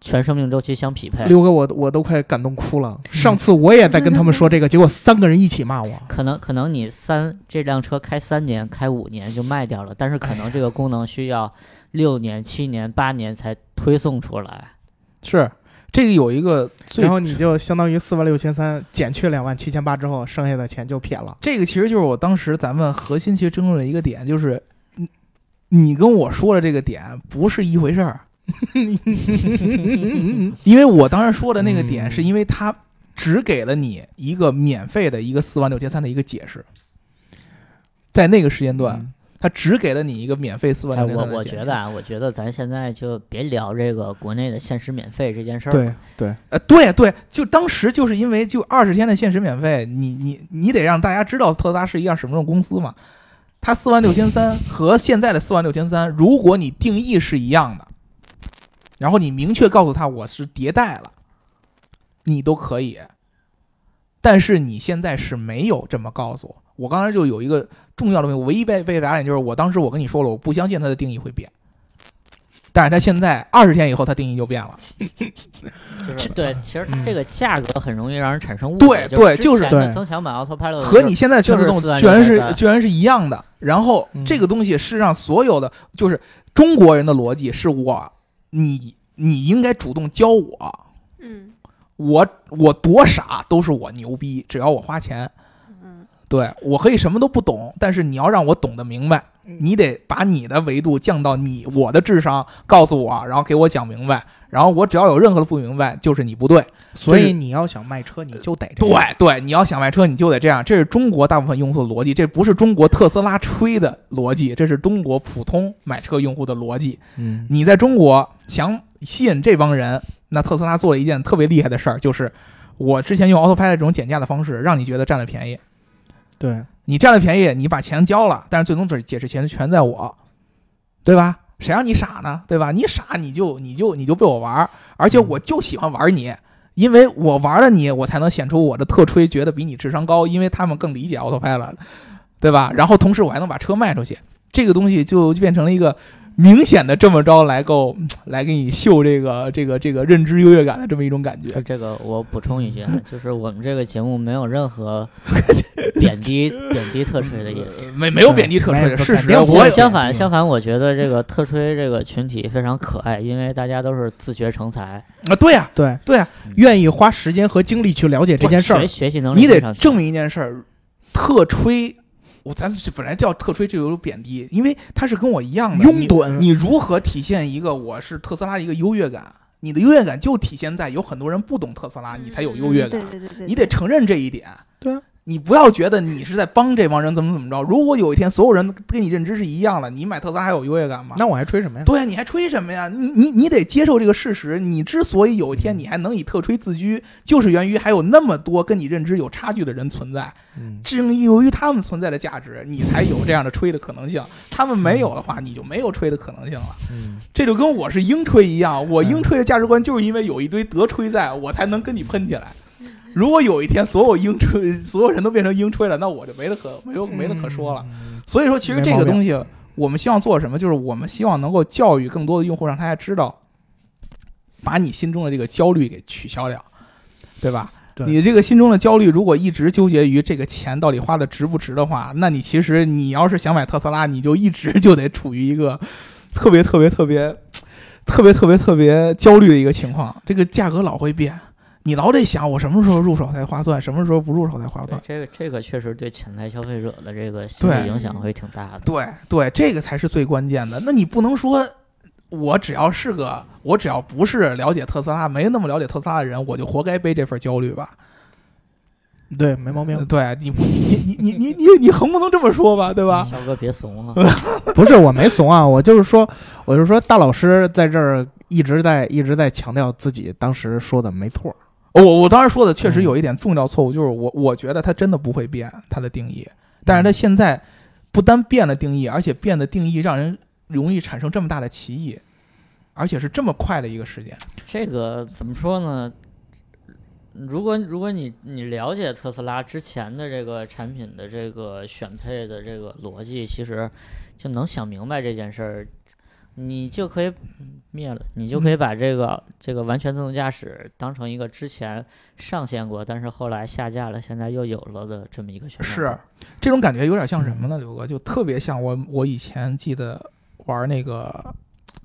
全生命周期相匹配？六哥，我我都快感动哭了。上次我也在跟他们说这个，结果三个人一起骂我。可能可能你三这辆车开三年、开五年就卖掉了，但是可能这个功能需要六年、七年、八年才推送出来。是这个有一个最然后你就相当于四万六千三减去两万七千八之后，剩下的钱就撇了。这个其实就是我当时咱们核心其实争论的一个点，就是你你跟我说的这个点不是一回事儿，因为我当时说的那个点嗯。是因为他只给了你一个免费的一个四万六千三的一个解释，在那个时间段，嗯他只给了你一个免费四万哎，六千我。我觉得啊，我觉得咱现在就别聊这个国内的限时免费这件事儿了。对对，呃，对对，就当时就是因为就二十天的限时免费，你你你得让大家知道特斯拉是一样什么种公司嘛。它四万六千三 和现在的四万六千三，如果你定义是一样的，然后你明确告诉他我是迭代了，你都可以。但是你现在是没有这么告诉我。我刚才就有一个重要的问题，我唯一被被打脸就是我当时我跟你说了，我不相信它的定义会变。但是它现在二十天以后，它定义就变了。对，其实它嗯这个价格很容易让人产生误对解。对就是之前的对增强版 Autopilot 和你现在全自动就是居然是居然是一样的。然后嗯这个东西是让所有的就是中国人的逻辑是我你你应该主动教我，嗯我我多傻都是我牛逼，只要我花钱。嗯对我可以什么都不懂，但是你要让我懂得明白，你得把你的维度降到你我的智商，告诉我，然后给我讲明白，然后我只要有任何的不明白，就是你不对。所以你要想卖车，你就得这对样。对，你要想卖车，你就得这样，这是中国大部分用户的逻辑，这不是中国特斯拉吹的逻辑，这是中国普通买车用户的逻辑。嗯，你在中国想吸引这帮人，那特斯拉做了一件特别厉害的事儿，就是我之前用 Autopilot 这种减价的方式，让你觉得占了便宜。对，你占了便宜，你把钱交了，但是最终解解释权全在我，对吧？谁让你傻呢？对吧？你傻你就你就你就被我玩儿，而且嗯我就喜欢玩你，因为我玩了你，我才能显出我的特吹，觉得比你智商高，因为他们更理解 Autopilot，对吧？然后同时我还能把车卖出去，这个东西就就变成了一个明显的这么着来够 来给你秀这个这个这个认知优越感的这么一种感觉这。个我补充一句啊，就是我们这个节目没有任何 贬低贬低特吹的意思。没没有贬低特吹的事实，相反，相反，我觉得这个特吹这个群体非常可爱，因为大家都是自学成才，啊，对呀、对，对呀、愿意花时间和精力去了解这件事儿学。学习能力你得证明一件事儿，特吹，我咱本来叫特吹就有贬低，因为他是跟我一样的拥趸你。你如何体现一个我是特斯拉的一个优越感？你的优越感就体现在有很多人不懂特斯拉，你才有优越感。嗯对对对对，你得承认这一点。对啊，你不要觉得你是在帮这帮人怎么怎么着。如果有一天所有人跟你认知是一样的，你买特斯拉还有优越感吗？那我还吹什么呀？对呀，你还吹什么呀？你你你得接受这个事实。你之所以有一天你还能以特吹自居，就是源于还有那么多跟你认知有差距的人存在。嗯，正由于他们存在的价值，你才有这样的吹的可能性。他们没有的话，你就没有吹的可能性了。嗯，这就跟我是鹰吹一样，我嗯英吹的价值观就是因为有一堆德吹在，我才能跟你喷起来。如果有一天所有鹰吹所有人都变成鹰吹了，那我就没得可 没有没得可说了。嗯。所以说，其实这个东西，我们希望做什么？就是我们希望能够教育更多的用户，让大家知道，把你心中的这个焦虑给取消掉，对吧？你这个心中的焦虑，如果一直纠结于这个钱到底花的值不值的话，那你其实你要是想买特斯拉，你就一直就得处于一个特别特别特别特别特别特别焦虑的一个情况。这个价格老会变，你老得想我什么时候入手才划算，什么时候不入手才划算。对这个这个确实对潜在消费者的这个心理影响会挺大的。对对，这个才是最关键的。那你不能说，我只要是个，我只要不是了解特斯拉，没那么了解特斯拉的人，我就活该背这份焦虑吧？对，没毛病。对你，你你你你你你横不能这么说吧，对吧？小哥别怂啊！不是我没怂啊，我就是说，我就说大老师在这儿一直在一直在强调自己当时说的没错。我我当时说的确实有一点重要错误，就是我我觉得它真的不会变它的定义，但是它现在不单变了定义，而且变的定义让人容易产生这么大的歧义，而且是这么快的一个时间。这个怎么说呢？如果如果你你了解特斯拉之前的这个产品的这个选配的这个逻辑，其实就能想明白这件事儿，你就可以灭了，你就可以把这个、这个完全自动驾驶当成一个之前上线过，但是后来下架了，现在又有了的这么一个选项。是这种感觉有点像什么呢？刘哥，就特别像我我以前记得玩那个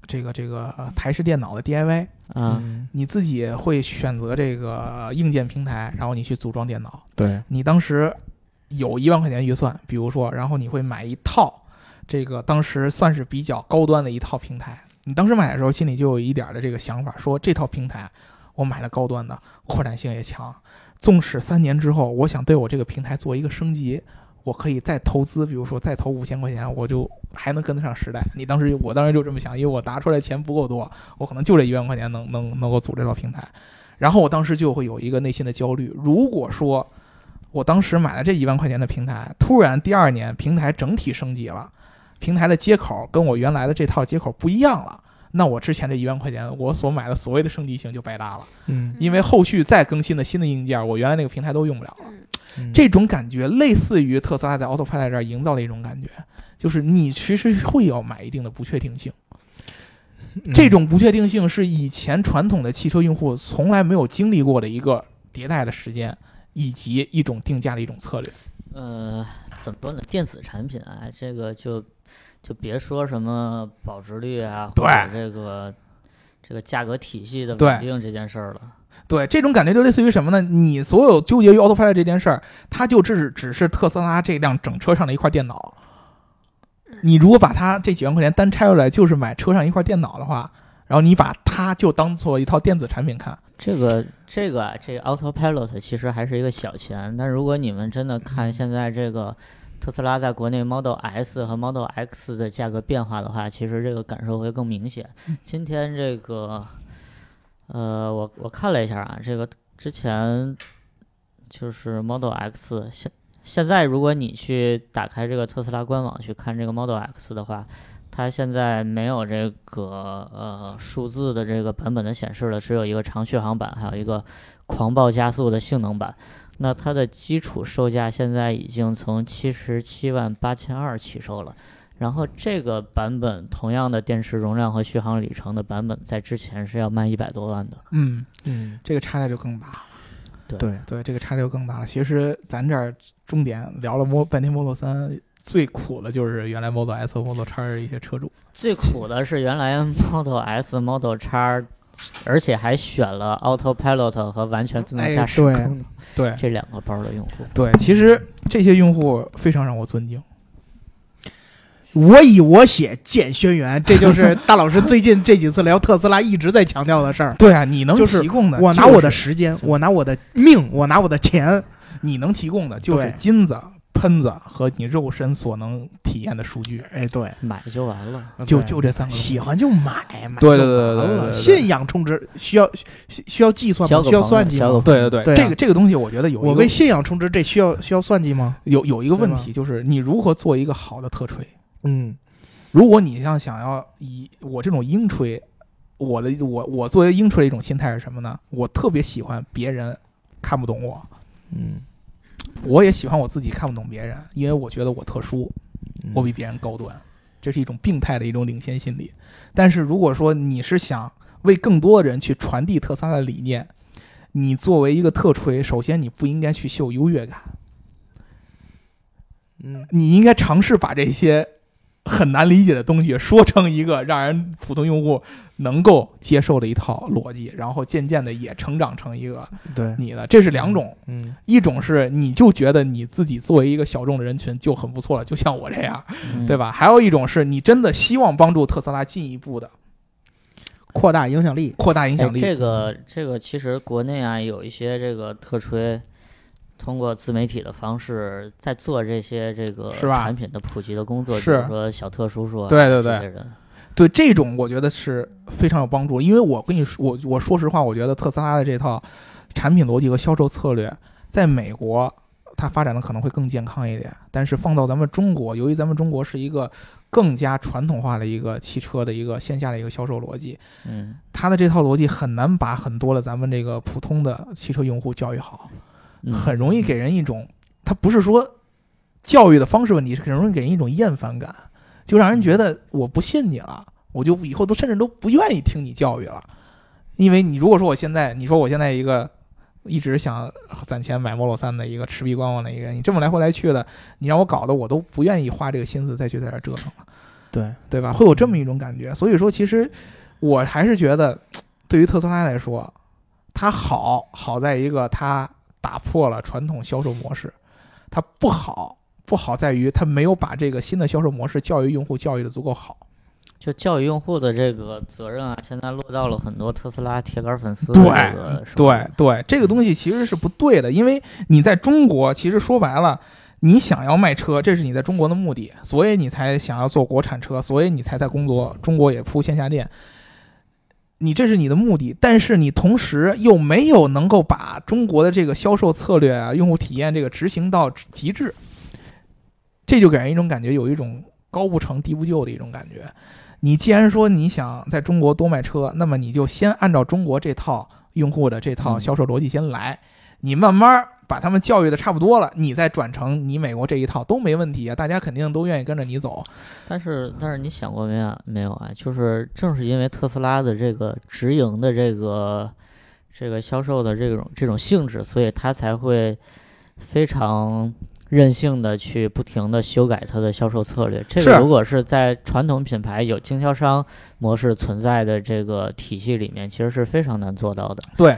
这个这个台式电脑的 DIY。啊，嗯，你自己会选择这个硬件平台，然后你去组装电脑。对，你当时有一万块钱预算，比如说，然后你会买一套这个当时算是比较高端的一套平台。你当时买的时候，心里就有一点的这个想法，说这套平台我买了高端的，扩展性也强。纵使三年之后，我想对我这个平台做一个升级，我可以再投资，比如说再投五千块钱，我就还能跟得上时代。你当时，我当时就这么想，因为我拿出来钱不够多，我可能就这一万块钱能能能够组这套平台。然后我当时就会有一个内心的焦虑，如果说我当时买了这一万块钱的平台，突然第二年平台整体升级了，平台的接口跟我原来的这套接口不一样了。那我之前这一万块钱，我所买的所谓的升级性就白搭了，嗯，因为后续再更新的新的硬件，我原来那个平台都用不了了。这种感觉类似于特斯拉在 Autopilot 这儿营造的一种感觉，就是你其实会要买一定的不确定性。嗯这种不确定性是以前传统的汽车用户从来没有经历过的一个迭代的时间，以及一种定价的一种策略。呃，怎么说呢？电子产品啊，这个就就别说什么保值率啊，对这个这个价格体系的稳定这件事儿了。对，这种感觉就类似于什么呢？你所有纠结于 Autopilot 这件事儿，它就只只是特斯拉这辆整车上的一块电脑。你如果把它这几万块钱单拆出来，就是买车上一块电脑的话，然后你把它就当做一套电子产品看，这个这个啊，这个 Autopilot 其实还是一个小钱，但如果你们真的看现在这个特斯拉在国内 Model S 和 Model X 的价格变化的话，其实这个感受会更明显。今天这个，呃，我我看了一下啊，这个之前就是 Model X 现现在如果你去打开这个特斯拉官网去看这个 Model X 的话，它现在没有这个呃数字的这个版本的显示了，只有一个长续航版，还有一个狂暴加速的性能版。那它的基础售价现在已经从七十七万八千二起售了，然后这个版本同样的电池容量和续航里程的版本，在之前是要卖一百多万的。嗯，嗯，这个差价就更大了。对，对，这个差价就更大了。其实咱这儿重点聊了摩半天 Model 三，最苦的就是原来 Model S 和 Model X 的一些车主。最苦的是原来 Model S、Model X，而且还选了 Autopilot 和完全自动驾驶哎对功能、对这两个包的用户。对，其实这些用户非常让我尊敬。我以我写见轩辕，这就是 大老师最近这几次聊特斯拉一直在强调的事儿。对啊，你能就是提供的，我拿我的时间，我拿我的命，我拿我的钱，你能提供的就是金子、喷子和你肉身所能体验的数据，哎，对，买就完了。就就这三个。喜欢就买，买对对就完了对对对对对信仰充值需要需需要计算吗？需要算计吗？对对对，对啊这个这个东西，我觉得有一个我为信仰充值，这需要需要算计吗？有有一个问题，就是你如何做一个好的特吹。嗯如果你像想要以我这种鹰吹，我的我我作为英吹的一种心态是什么呢？我特别喜欢别人看不懂我，嗯，我也喜欢我自己看不懂别人，因为我觉得我特殊，嗯。我比别人高端，这是一种病态的一种领先心理。但是如果说你是想为更多的人去传递特斯拉的理念，你作为一个特锤，首先你不应该去秀优越感，嗯。你应该尝试把这些很难理解的东西说成一个让人普通用户能够接受的一套逻辑，然后渐渐的也成长成一个对，你的。这是两种，嗯一种是你就觉得你自己作为一个小众的人群就很不错了，就像我这样，嗯对吧？还有一种是你真的希望帮助特斯拉进一步的扩大影响力，扩大影哎响力。这个这个其实国内啊有一些这个特吹，通过自媒体的方式在做这些这个产品的普及的工作，比是如说小特叔叔啊，对对对对这种，我觉得是非常有帮助。因为我跟你说，我我说实话，我觉得特斯拉的这套产品逻辑和销售策略，在美国它发展的可能会更健康一点，但是放到咱们中国，由于咱们中国是一个更加传统化的一个汽车的一个线下的一个销售逻辑，嗯它的这套逻辑很难把很多的咱们这个普通的汽车用户教育好，嗯，很容易给人一种，他不是说教育的方式问题，是很容易给人一种厌烦感，就让人觉得我不信你了，我就以后都甚至都不愿意听你教育了，因为你如果说我现在，你说我现在一个一直想攒钱买 Model 三的一个持币观望的一个人，你这么来回来去的，你让我搞得我都不愿意花这个心思再去在这儿折腾了。对，对吧？会有这么一种感觉。所以说，其实我还是觉得，对于特斯拉来说，它好好在一个它打破了传统销售模式，它不好不好在于它没有把这个新的销售模式教育用户教育的足够好。就教育用户的这个责任啊，现在落到了很多特斯拉铁杆粉丝对这个手对对，这个东西其实是不对的，因为你在中国，其实说白了。你想要卖车，这是你在中国的目的，所以你才想要做国产车，所以你才在工作中国也铺线下店。你这是你的目的，但是你同时又没有能够把中国的这个销售策略啊、用户体验这个执行到极致，这就给人一种感觉，有一种高不成低不就的一种感觉。你既然说你想在中国多卖车，那么你就先按照中国这套用户的这套嗯销售逻辑先来，你慢慢把他们教育的差不多了，你再转成你美国这一套都没问题啊，大家肯定都愿意跟着你走。但是，但是你想过没有？没有啊？就是正是因为特斯拉的这个直营的这个这个销售的这种这种性质，所以它才会非常任性的去不停的修改它的销售策略。这个如果是在传统品牌有经销商模式存在的这个体系里面，其实是非常难做到的。对，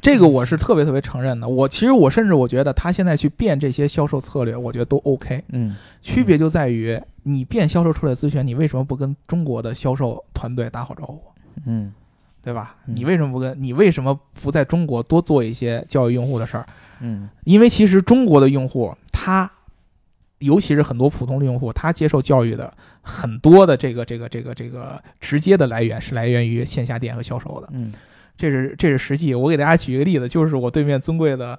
这个我是特别特别承认的。我其实我甚至我觉得他现在去变这些销售策略，我觉得都 OK。嗯，区别就在于你变销售策略咨询，你为什么不跟中国的销售团队打好招呼？嗯对吧？嗯你为什么不跟？你为什么不在中国多做一些教育用户的事儿？嗯因为其实中国的用户，他尤其是很多普通的用户，他接受教育的很多的这个这个这个这个直接的来源是来源于线下店和销售的，嗯这是这是实际。我给大家举一个例子，就是我对面尊贵的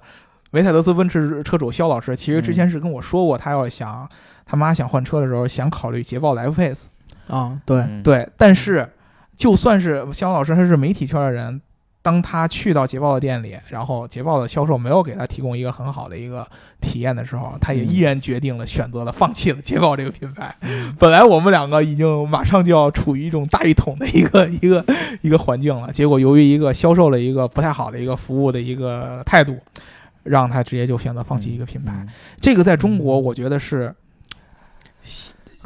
梅赛德斯奔驰车主肖老师，其实之前是跟我说过，他要想他妈想换车的时候，想考虑捷豹的 F Pace。啊，对，嗯，对，但是就算是肖老师他是媒体圈的人，当他去到捷豹的店里，然后捷豹的销售没有给他提供一个很好的一个体验的时候，他也嗯依然决定了选择了放弃了捷豹这个品牌。本来我们两个已经马上就要处于一种大一统的一个 一个一个环境了，结果由于一个销售的一个不太好的一个服务的一个态度，让他直接就选择放弃一个品牌。嗯这个在中国，我觉得是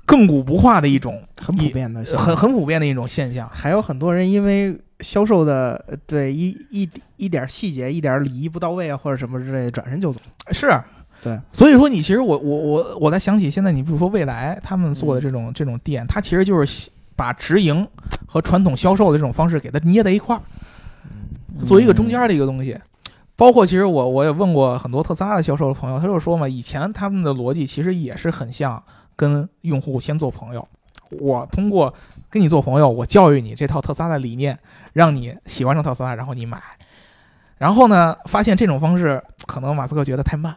亘古不化的一种很普遍的很很普遍的一种现象。还有很多人因为销售的呃对一一一点细节、一点礼仪不到位啊，或者什么之类的，转身就走。是。对，所以说你其实我我我我在想起现在你比如说未来他们做的这种、这种店，它其实就是把直营和传统销售的这种方式给它捏在一块儿，嗯。做一个中间的一个东西。包括其实我我也问过很多特斯拉的销售的朋友，他就说嘛，以前他们的逻辑其实也是很像跟用户先做朋友，我通过跟你做朋友，我教育你这套特斯拉的理念，让你喜欢上特斯拉，然后你买。然后呢，发现这种方式可能马斯克觉得太慢，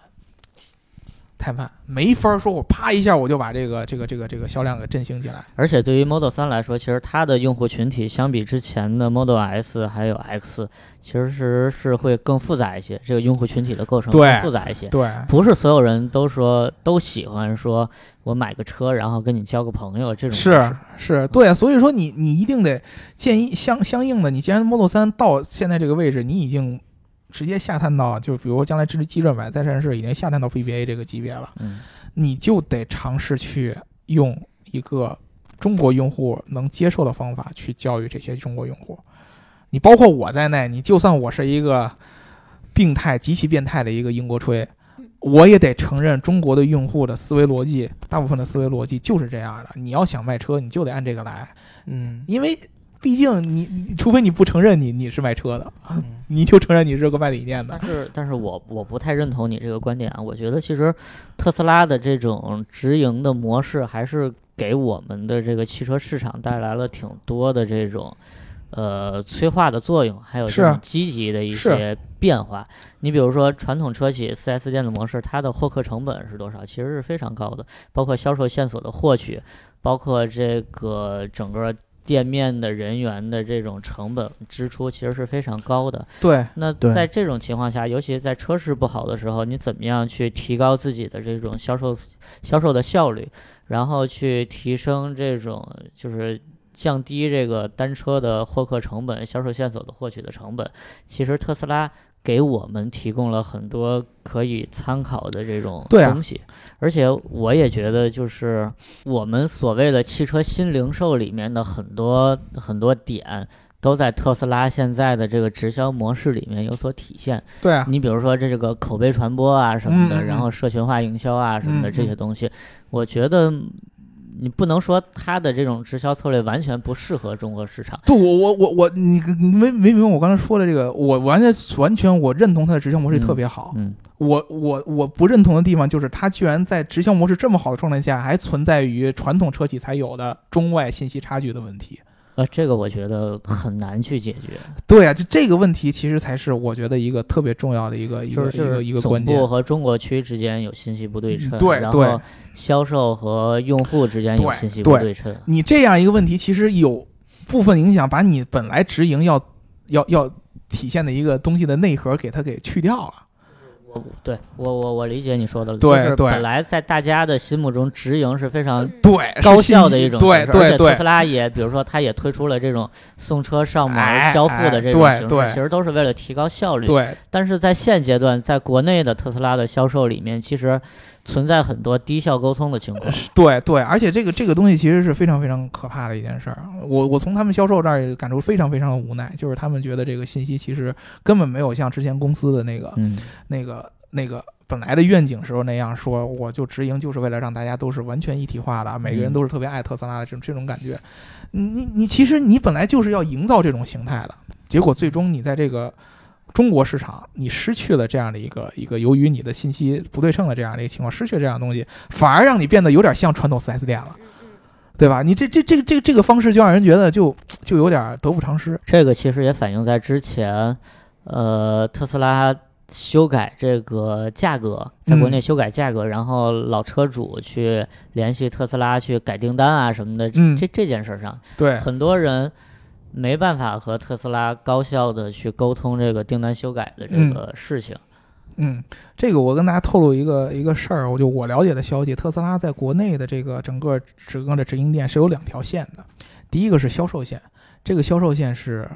太慢，没法说我啪一下我就把这个这个这个这个销量给振兴起来。而且对于 Model 三来说，其实它的用户群体相比之前的 Model S 还有 X，其实是是会更复杂一些。这个用户群体的构成更复杂一些，对，不是所有人都说都喜欢说我买个车然后跟你交个朋友这种模是是，对，所以说你你一定得建议相相应的，你既然 Model 三到现在这个位置，你已经直接下探到，就是比如将来支持基准版在战士已经下探到 BBA 这个级别了，嗯你就得尝试去用一个中国用户能接受的方法去教育这些中国用户。你包括我在内，你就算我是一个病态、极其变态的一个英国吹，我也得承认中国的用户的思维逻辑，大部分的思维逻辑就是这样的。你要想卖车，你就得按这个来，嗯，因为毕竟你，你除非你不承认你你是卖车的，嗯你就承认你是个卖理念的但。是，但是我我不太认同你这个观点啊。我觉得其实特斯拉的这种直营的模式，还是给我们的这个汽车市场带来了挺多的这种呃催化的作用，还有这种积极的一些变化。你比如说传统车企四 S 店的模式，它的获客成本是多少？其实是非常高的，包括销售线索的获取，包括这个整个。店面的人员的这种成本支出其实是非常高的，对，那在这种情况下，尤其在车市不好的时候，你怎么样去提高自己的这种销售销售的效率，然后去提升这种就是降低这个单车的获客成本、销售线索的获取的成本？其实特斯拉给我们提供了很多可以参考的这种东西，而且我也觉得，就是我们所谓的汽车新零售里面的很多很多点。都在特斯拉现在的这个直销模式里面有所体现。对啊，你比如说这这个口碑传播啊什么的，然后社群化营销啊什么的嗯这些东西，我觉得你不能说它的这种直销策略完全不适合中国市场。对我我我我你你没没明白我刚才说的这个，我完全完全我认同它的直销模式特别好。嗯，我我我不认同的地方就是它居然在直销模式这么好的状态下，还存在于传统车企才有的中外信息差距的问题。呃，这个我觉得很难去解决，对啊，就这个问题其实才是我觉得一个特别重要的一个一个一个一个总关键部。和中国区之间有信息不对称，嗯对对然后销售和用户之间有信息不对对称。你这样一个问题，其实有部分影响，把你本来直营要要要体现的一个东西的内核给它给去掉了。我对我我我理解你说的了，对对就是本来在大家的心目中，直营是非常对，高效的一种对形式，而对对且特斯拉也，比如说，它也推出了这种送车上门哎交付的这种形式，哎对对其实都是为了提高效率。对但是在现阶段，在国内的特斯拉的销售里面，其实存在很多低效沟通的情况。对对，而且这个这个东西其实是非常非常可怕的一件事儿。我我从他们销售这儿也感受非常非常的无奈，就是他们觉得这个信息其实根本没有像之前公司的那个嗯，那个那个本来的愿景时候那样说，我就直营就是为了让大家都是完全一体化的，每个人嗯都是特别爱特斯拉的这种这种感觉。你你其实你本来就是要营造这种形态的，结果最终你在这个中国市场，你失去了这样的一个一个由于你的信息不对称的这样的一个情况，失去了这样的东西，反而让你变得有点像传统 4S 店了。对吧？你这这这个这个这个方式就让人觉得就就有点得不偿失。这个其实也反映在之前，呃，特斯拉修改这个价格，在国内修改价格，然后老车主去联系特斯拉去改订单啊什么的，嗯这这件事儿上，对，很多人没办法和特斯拉高效的去沟通这个订单修改的这个事情。嗯，这个我跟大家透露一个一个事儿，我就我了解的消息，特斯拉在国内的这个整个整个的直营店是有两条线的，第一个是销售线，这个销售线是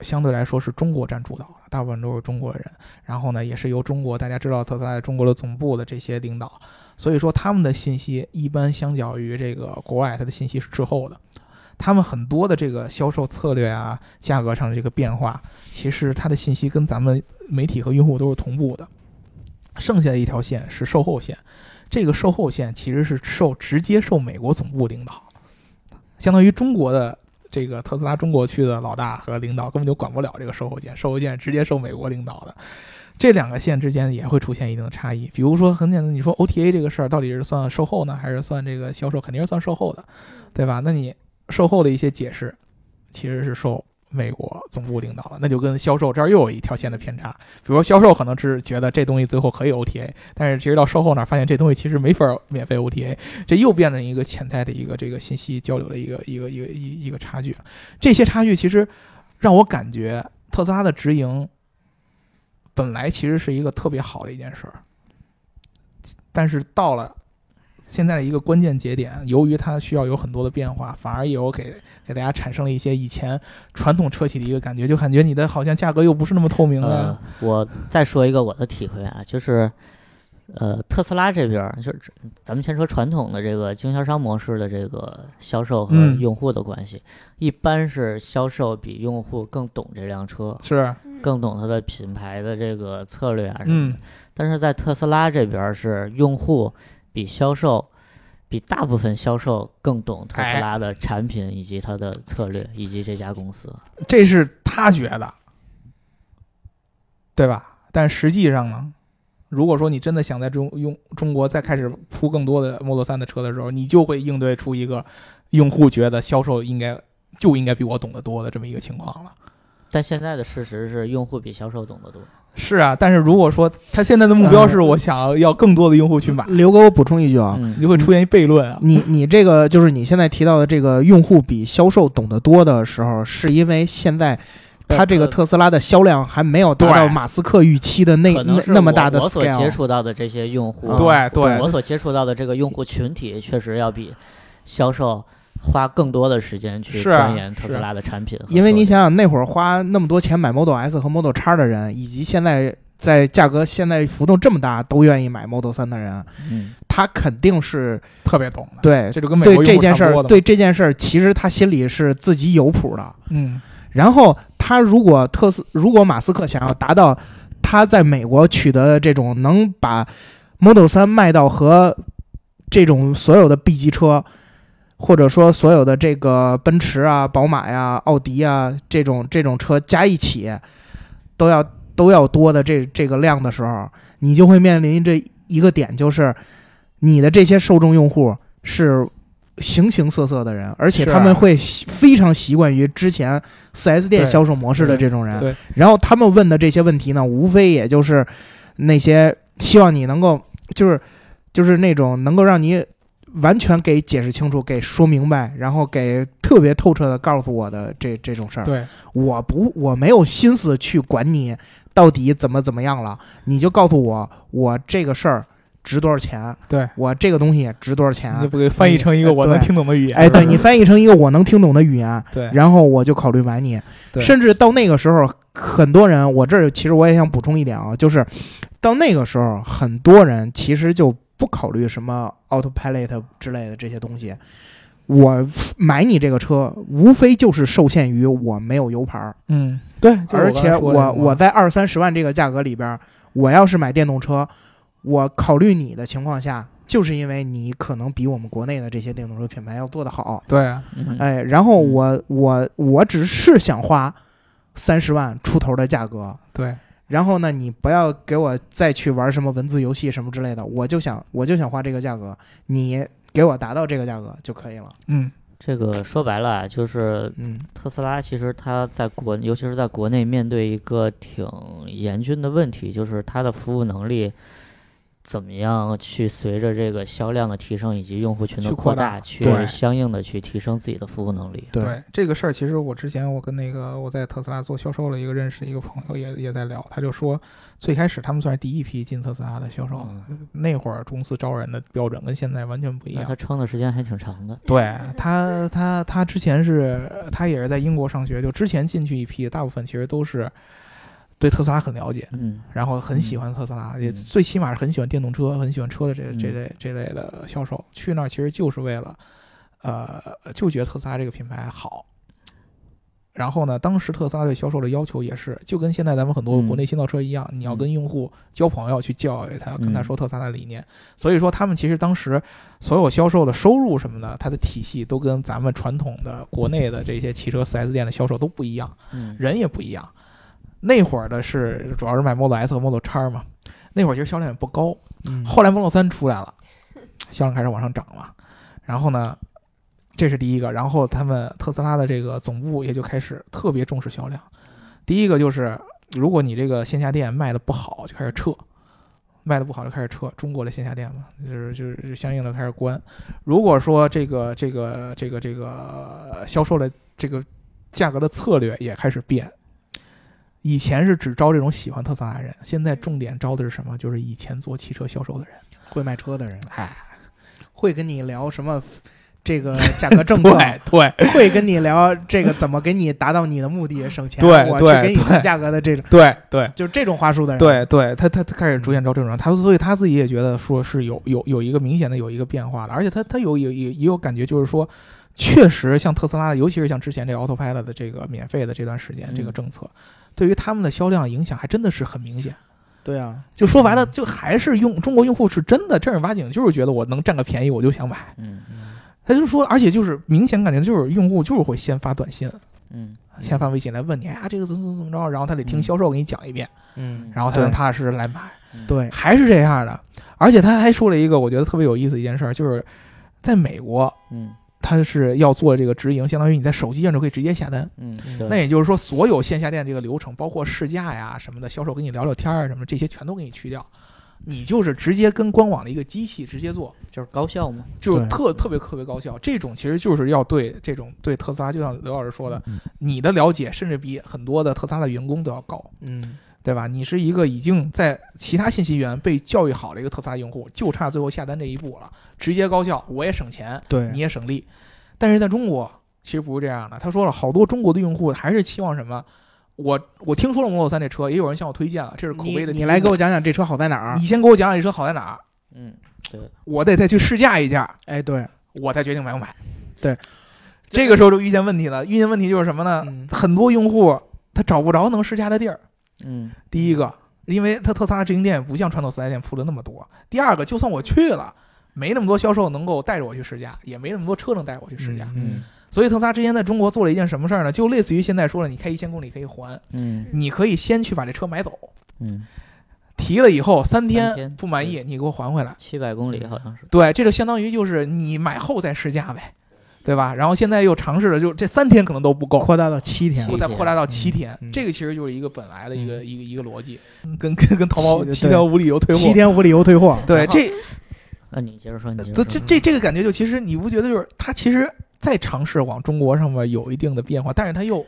相对来说是中国占主导的，大部分都是中国人，然后呢也是由中国大家知道特斯拉在中国的总部的这些领导，所以说他们的信息一般相较于这个国外，它的信息是滞后的。他们很多的这个销售策略啊，价格上的这个变化，其实它的信息跟咱们媒体和用户都是同步的。剩下的一条线是售后线，这个售后线其实是受直接受美国总部领导，相当于中国的这个特斯拉中国区的老大和领导根本就管不了这个售后线，售后线直接受美国领导的。这两个线之间也会出现一定的差异，比如说很简单，你说 OTA 这个事儿到底是算售后呢，还是算这个销售？肯定是算售后的，对吧？那你售后的一些解释，其实是受美国总部领导了，那就跟销售这儿又有一条线的偏差。比如说销售可能是觉得这东西最后可以 OTA，但是其实到售后那儿发现这东西其实没法免费 OTA，这又变成一个潜在的一个这个信息交流的一个一个一个一一个差距。这些差距其实让我感觉特斯拉的直营本来其实是一个特别好的一件事儿，但是到了。现在的一个关键节点，由于它需要有很多的变化，反而也有给给大家产生了一些以前传统车企的一个感觉，就感觉你的好像价格又不是那么透明呃了。，我再说一个我的体会啊，就是，呃，特斯拉这边儿就是咱们先说传统的这个经销商模式的这个销售和嗯。用户的关系，一般是销售比用户更懂这辆车，是，更懂它的品牌的这个策略啊什么的。嗯，但是在特斯拉这边儿是用户比销售比大部分销售更懂特斯哎拉的产品以及它的策略以及这家公司。这是他觉得，对吧？但实际上呢，如果说你真的想在中用中国再开始铺更多的 Model 三的车的时候，你就会应对出一个用户觉得销售应该就应该比我懂得多的这么一个情况了。但现在的事实是，用户比销售懂得多。是啊，但是如果说他现在的目标是我想要更多的用户去买，刘哥，我补充一句啊，嗯你就会出现一悖论啊。你你这个就是你现在提到的这个用户比销售懂得多的时候，是因为现在它这个呃特斯拉的销量还没有达到马斯克预期的那那那么大的我我所接。触到的这些用户，对对我所接触到的这个用户群体，确实要比销售花更多的时间去钻研特斯拉的产品。因为你想想，那会儿花那么多钱买 Model S 和 Model X 的人，以及现在在价格现在浮动这么大都愿意买 Model 三的人，嗯，他肯定是特别懂的，对这就跟美对国用户这件事儿，对这件事儿，其实他心里是自己有谱的。嗯，然后他如果特斯，如果马斯克想要达到他在美国取得的这种能把 Model 三卖到和这种所有的 B 级车，或者说所有的这个奔驰啊、宝马呀、奥迪啊这种这种车加一起都要都要多的这这个量的时候，你就会面临这一个点，就是你的这些受众用户是形形色色的人，而且他们会非常习惯于之前 4S 店销售模式的这种人。对，然后他们问的这些问题呢，无非也就是那些希望你能够，就是就是那种能够让你完全给解释清楚、给说明白，然后给特别透彻的告诉我的这这种事儿。对，我不，我没有心思去管你到底怎么怎么样了，你就告诉我，我这个事儿值多少钱，对我这个东西值多少钱你。不给翻译成一个我能听懂的语言。哎，对你翻译成一个我能听懂的语言，对，然后我就考虑买你。对甚至到那个时候，很多人，我这儿其实我也想补充一点啊，就是到那个时候，很多人其实就不考虑什么 autopilot 之类的这些东西。我买你这个车，无非就是受限于我没有油牌儿，嗯，对，就是而且我我在二三十万这个价格里边，我要是买电动车，我考虑你的情况下，就是因为你可能比我们国内的这些电动车品牌要做得好，对啊，嗯。哎，然后嗯。我我我只是想花三十万出头的价格，对，然后呢，你不要给我再去玩什么文字游戏什么之类的，我就想我就想花这个价格，你给我达到这个价格就可以了。嗯，这个说白了啊，就是嗯特斯拉其实它在国，尤其是在国内面对一个挺严峻的问题，就是它的服务能力怎么样去随着这个销量的提升以及用户群的扩去扩大大，去对相应的去提升自己的服务能力。对对这个事儿，其实我之前我跟那个我在特斯拉做销售的一个认识的一个朋友也也在聊，他就说最开始他们算是第一批进特斯拉的销售，那会儿公司招人的标准跟现在完全不一样他。撑的时间还挺长的。对他，他他之前是他也是在英国上学，就之前进去一批，大部分其实都是对特斯拉很了解，嗯，然后很喜欢特斯拉，也嗯最起码是很喜欢电动车，很喜欢车的这嗯这类这类的销售。去那儿其实就是为了，呃，就觉得特斯拉这个品牌好。然后呢，当时特斯拉对销售的要求也是，就跟现在咱们很多嗯国内新造车一样，你要跟用户交朋友，去教育他，跟他嗯说特斯拉的理念。所以说，他们其实当时所有销售的收入什么的，它的体系都跟咱们传统的国内的这些汽车 4S 店的销售都不一样。嗯，人也不一样。那会儿的是主要是买 Model S 和 Model X 嘛，那会儿其实销量也不高。嗯，后来 Model 3出来了，销量开始往上涨了。然后呢，这是第一个。然后他们特斯拉的这个总部也就开始特别重视销量。第一个就是，如果你这个线下店卖的不好，就开始撤。卖的不好就开始撤，中国的线下店嘛，就是就是相应的开始关。如果说这个这个这个这个销售的这个价格的策略也开始变，以前是只招这种喜欢特斯拉的人，现在重点招的是什么？就是以前做汽车销售的人。会卖车的人。哎，会跟你聊什么？这个价格政策，对对。会跟你聊这个怎么给你达到你的目的省钱，对我去给你谈价格的这种，对对。就这种话术的人，对对，他他他开始逐渐招这种人，他所以他自己也觉得说是有有有一个明显的有一个变化的，而且他他有有也也有感觉，就是说，确实像特斯拉的，尤其是像之前这个 Autopilot 的这个免费的这段时间，这个嗯。政策，对于他们的销量影响还真的是很明显。对啊，就说白了，就还是用中国用户是真的正儿八经就是觉得我能占个便宜，我就想买。嗯他就说，而且就是明显感觉就是用户就是会先发短信，嗯先发微信来问你，哎呀，这个怎么怎么怎么着，然后他得听嗯销售给你讲一遍，嗯，然后他能踏踏实实来买，嗯，对，还是这样的。而且他还说了一个我觉得特别有意思一件事儿，就是在美国，嗯他是要做这个直营，相当于你在手机上就可以直接下单。嗯那也就是说，所有线下店这个流程，包括试驾呀什么的，销售跟你聊聊天儿什么，这些全都给你去掉，你就是直接跟官网的一个机器直接做，就是高效嘛。就对特特别特别高效。这种其实就是要对这种对特斯拉，就像刘老师说的，嗯你的了解甚至比很多的特斯拉的员工都要高，嗯，对吧？你是一个已经在其他信息源被教育好的一个特斯拉用户，就差最后下单这一步了，直接高效，我也省钱，对，你也省力。但是在中国其实不是这样的。他说了，好多中国的用户还是期望什么？我我听说了 Model 三这车，也有人向我推荐了，这是口碑的你来给我讲讲这车好在哪儿你？先给我讲讲这车好在哪儿，嗯，对，我得再去试驾一下，哎，对，我才决定买不买。对，这个时候就遇见问题了。遇见问题就是什么呢？嗯很多用户他找不着能试驾的地儿。嗯第一个，因为他特斯拉直营店不像传统四 S 店铺的那么多；第二个，就算我去了，没那么多销售能够带着我去试驾，也没那么多车能带我去试驾。嗯所以特斯拉之前在中国做了一件什么事儿呢？就类似于现在说了，你开一千公里可以还，嗯你可以先去把这车买走，嗯，提了以后三天不满意，你给我还回来。七百公里好像是。对，这就相当于就是你买后再试驾呗，对吧？然后现在又尝试了，就这三天可能都不够，扩大到七天，再扩大到七嗯天，嗯这个其实就是一个本来的一个、嗯。一个一个逻辑，跟跟跟淘宝七天无理由退货，七天无理由退货。对这那你接着说，你接这。这这这个感觉就其实你不觉得就是它其实在尝试往中国上面有一定的变化，但是它又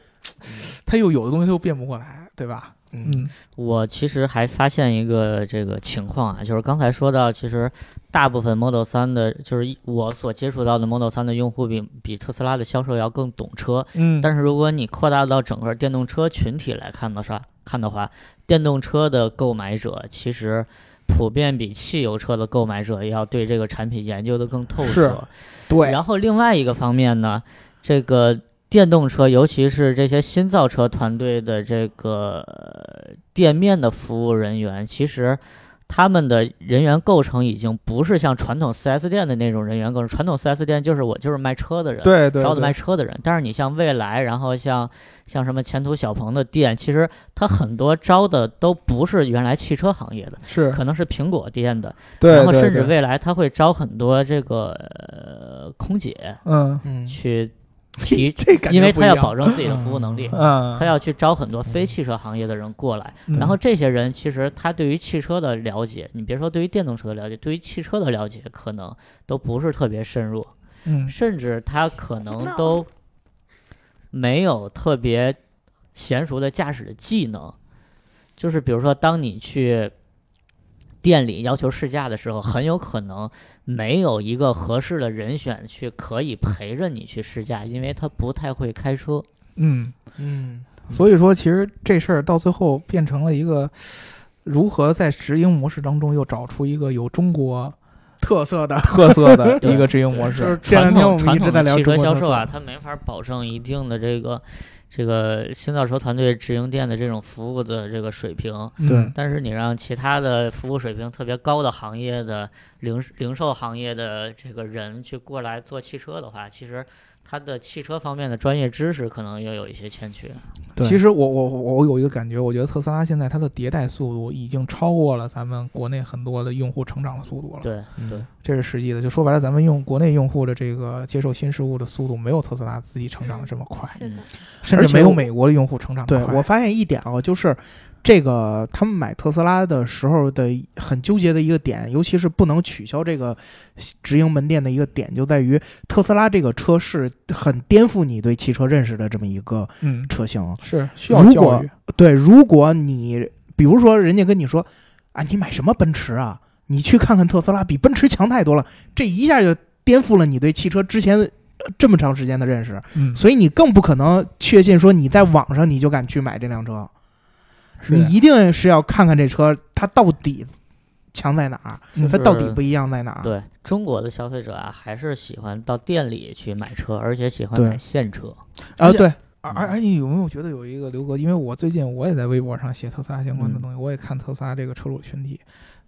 它又有的东西它又变不过来，对吧？嗯我其实还发现一个这个情况啊，就是刚才说到，其实大部分 Model 3的，就是一我所接触到的 Model 3的用户比比特斯拉的销售要更懂车。嗯，但是如果你扩大到整个电动车群体来看的话，看的话，电动车的购买者其实普遍比汽油车的购买者要对这个产品研究的更透是彻。对，然后另外一个方面呢，这个电动车，尤其是这些新造车团队的这个呃店面的服务人员，其实他们的人员构成已经不是像传统 4S 店的那种人员构成。传统 4S 店就是我就是卖车的人，对对招的卖，车的人。但是你像未来，然后像像什么前途小鹏的店，其实它很多招的都不是原来汽车行业的，是，可能是苹果店的，对然后甚至未来它会招很多这个、呃、空姐嗯，嗯，去提，这感觉因为他要保证自己的服务能力。嗯，他要去招很多非汽车行业的人过来，嗯然后这些人其实他对于汽车的了解，你别说对于电动车的了解，对于汽车的了解可能都不是特别深入，嗯甚至他可能都没有特别娴熟的驾驶的技能。就是比如说，当你去店里要求试驾的时候，很有可能没有一个合适的人选去可以陪着你去试驾，因为他不太会开车。嗯，嗯，所以说其实这事儿到最后变成了一个如何在直营模式当中又找出一个有中国特色的，特色的 一个直营模式就是式。这两天我们传统传一直在聊统的汽车销售啊，色它没法保证一定的这个这个新造车团队直营店的这种服务的这个水平。嗯对但是你让其他的服务水平特别高的行业的零零售行业的这个人去过来做汽车的话，其实他的汽车方面的专业知识可能又有一些欠缺。对其实我我我有一个感觉，我觉得特斯拉现在它的迭代速度已经超过了咱们国内很多的用户成长的速度了。对嗯对，这是实际的。就说白了，咱们用国内用户的这个接受新事物的速度，没有特斯拉自己成长的这么快，甚至没有美国的用户成长的快。对我发现一点啊，就是这个他们买特斯拉的时候的很纠结的一个点，尤其是不能取消这个直营门店的一个点，就在于特斯拉这个车是很颠覆你对汽车认识的这么一个嗯，车型。是需要教育。对，如果你比如说人家跟你说啊，你买什么奔驰啊？你去看看特斯拉，比奔驰强太多了，这一下就颠覆了你对汽车之前呃这么长时间的认识。嗯，所以你更不可能确信说你在网上你就敢去买这辆车，是你一定是要看看这车它到底强在哪儿，嗯它到底不一样在哪儿。对中国的消费者啊，还是喜欢到店里去买车，而且喜欢买现车。啊，对，而而而你有没有觉得有一个刘哥？因为我最近我也在微博上写特斯拉相关的嗯东西，我也看特斯拉这个车主群体，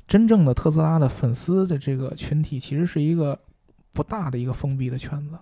真正的特斯拉的粉丝的这个群体，其实是一个不大的一个封闭的圈子。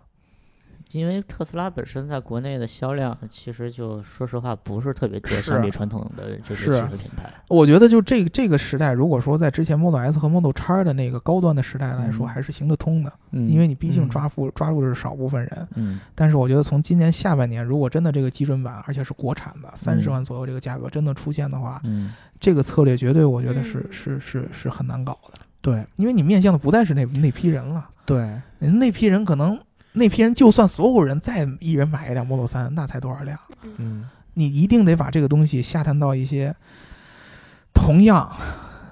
因为特斯拉本身在国内的销量，其实就说实话不是特别多，是相比传统的这些是汽车品牌。我觉得就这个这个时代，如果说在之前 Model S 和 Model X 的那个高端的时代来说，嗯。还是行得通的，嗯因为你毕竟嗯。抓住抓住的是少部分人。嗯。但是我觉得从今年下半年，如果真的这个基准版，而且是国产的三十嗯。万左右这个价格真的出现的话，嗯。这个策略绝对我觉得是嗯。是是是很难搞的，对。因为你面向的不再是那那批人了，对，那批人可能那批人就算所有人再一人买一辆 Model 三，那才多少辆？嗯你一定得把这个东西下探到一些同样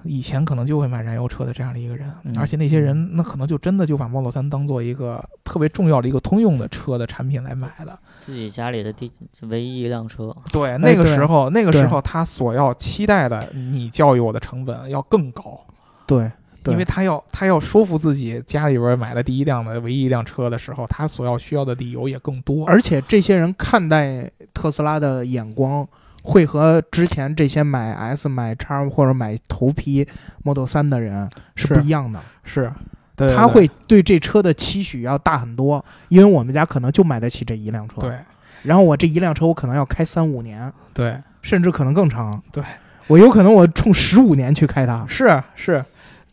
以前可能就会买燃油车的这样的一个人，嗯而且那些人那可能就真的就把 Model 三当做一个特别重要的一个通用的车的产品来买的。自己家里的第唯一一辆车。对，那个时候，那个时候他所要期待的你教育我的成本要更高。对对因为他要他要说服自己家里边买的第一辆的唯一一辆车的时候，他所要需要的理由也更多。而且这些人看待特斯拉的眼光，会和之前这些买 S、买叉或者买头批 Model 三的人是是不一样的。是，对他会对这车的期许要大很多，因为我们家可能就买得起这一辆车。，对然后我这一辆车我可能要开三五年，对甚至可能更长。对，我有可能我冲十五年去开它。是是，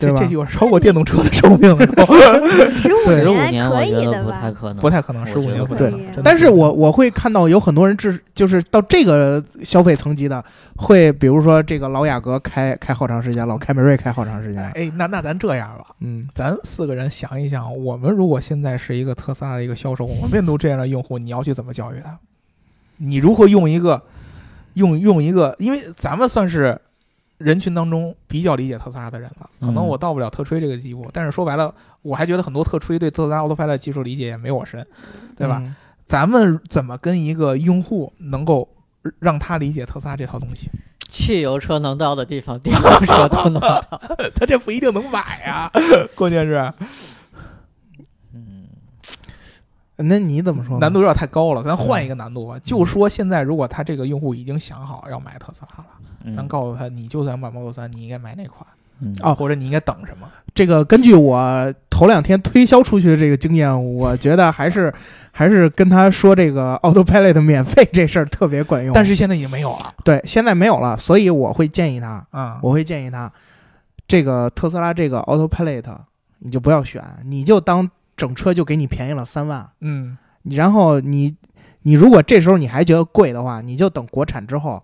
这这有超过电动车的寿命了，十五十五年可年我觉得以的吧？不太可能，不太可能，十五年不对年不太可能。但是我我会看到有很多人至就是到这个消费层级的，会比如说这个老雅阁开开好长时间，老凯美瑞开好长时间。哎，那那咱这样吧，嗯，咱四个人想一想，我们如果现在是一个特斯拉的一个销售，我们面对这样的用户，你要去怎么教育他？你如何用一个用用一个，因为咱们算是人群当中比较理解特斯拉的人了，可能嗯我到不了特吹这个地步，但是说白了，我还觉得很多特吹对特斯拉 Autopilot 技术理解也没我深，对吧？嗯？咱们怎么跟一个用户能够让他理解特斯拉这套东西？汽油车能到的地方，电动车都能到。他这不一定能买啊，关键是嗯，那你怎么说呢？难度有点太高了，咱换一个难度吧。就说现在，如果他这个用户已经想好要买特斯拉了，嗯咱告诉他，你就算买 Model 三，你应该买哪款，嗯哦或者你应该等什么？这个根据我头两天推销出去的这个经验，我觉得还是还是跟他说这个 Autopilot 免费这事儿特别管用。但是现在已经没有了对现在没有了，所以我会建议他，啊。我会建议他，这个特斯拉这个 Autopilot 你就不要选，你就当整车就给你便宜了三万，嗯，然后你你如果这时候你还觉得贵的话，你就等国产之后，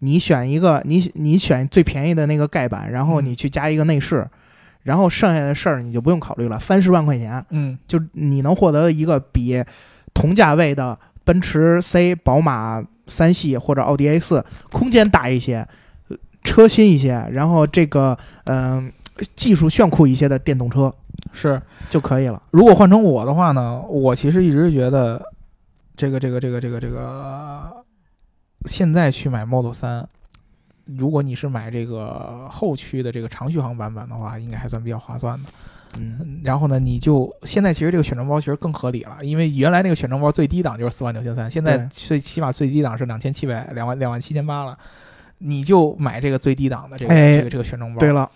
你选一个你你选最便宜的那个盖板，然后嗯。你去加一个内饰，然后剩下的事儿你就不用考虑了，三十万块钱嗯，就你能获得一个比同价位的奔驰 C、宝马三系或者奥迪 A 四空间大一些，呃车新一些，然后这个嗯、技术炫酷一些的电动车是。就可以了。如果换成我的话呢，我其实一直觉得，这个这个这个这个这个，现在去买 Model 三，如果你是买这个后驱的这个长续航版本的话，应该还算比较划算的。嗯，嗯然后呢，你就现在其实这个选装包其实更合理了，因为原来那个选装包最低档就是四万九千三，现在最起码最低档是两千七百两万两万七千八了，你就买这个最低档的这个、哎这个这个选装包。对，了，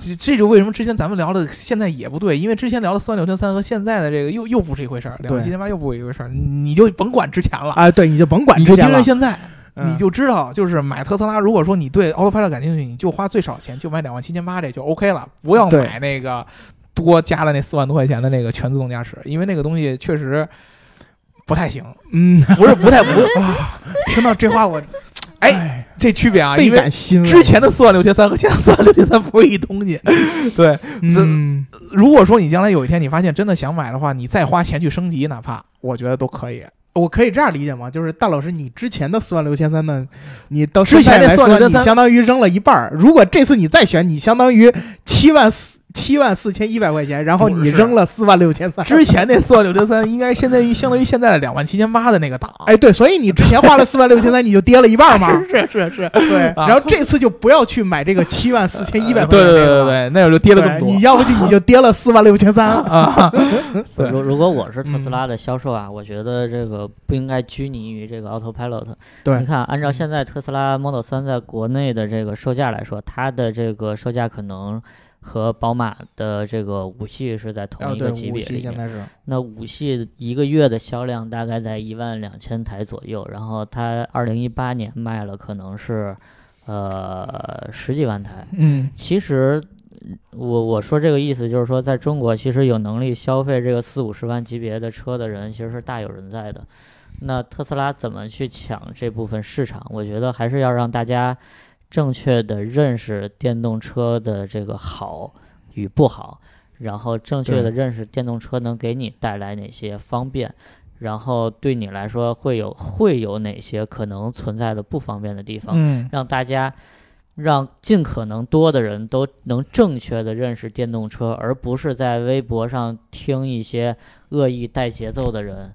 这这就为什么之前咱们聊的现在也不对，因为之前聊的四万六千三和现在的这个又又不是一回事儿，两万七千八又不是一回事儿，你就甭管之前了。啊，对，你就甭管之前了盯着现在，嗯你就知道，就是买特斯拉，如果说你对 Autopilot 感兴趣，你就花最少钱，就买两万七千八，这就 OK 了，不要买那个多加了那四万多块钱的那个全自动驾驶，因为那个东西确实不太行，嗯，不是不太不，啊，听到这话我哎，这区别啊，倍感欣慰。之前的四万六千三和现在四万六千三不是一东西。对，这嗯，如果说你将来有一天你发现真的想买的话，你再花钱去升级，哪怕我觉得都可以。我可以这样理解吗？就是大老师，你之前的四万六千三呢，你到之前说，46,300你相当于扔了一半儿。如果这次你再选，你相当于七万四七万四千一百块钱，然后你扔了四万六千三。之前那四万六千三 应该现在于相当于现在的两万七千八的那个档。哎，对，所以你之前花了四万六千三，你就跌了一半嘛。是是是，对，啊然后这次就不要去买这个七万四千一百块对对钱那个了。对对对，那会儿就跌了更多。你要不就你就跌了四万六千三。啊，对如如果我是特斯嗯拉的销售啊，我觉得这个不应该拘泥于这个 Autopilot。对你看，按照现在特斯拉 Model 3在国内的这个售价来说，它的这个售价可能和宝马的这个五系是在同一个级别里面。那五系一个月的销量大概在一万两千台左右，然后它二零一八年卖了可能是呃十几万台。嗯，其实，我我说这个意思就是说，在中国，其实有能力消费这个四五十万级别的车的人，其实是大有人在的。那特斯拉怎么去抢这部分市场？我觉得还是要让大家正确的认识电动车的这个好与不好，然后正确的认识电动车能给你带来哪些方便，然后对你来说会有会有哪些可能存在的不方便的地方。嗯，让大家让尽可能多的人都能正确的认识电动车，而不是在微博上听一些恶意带节奏的人。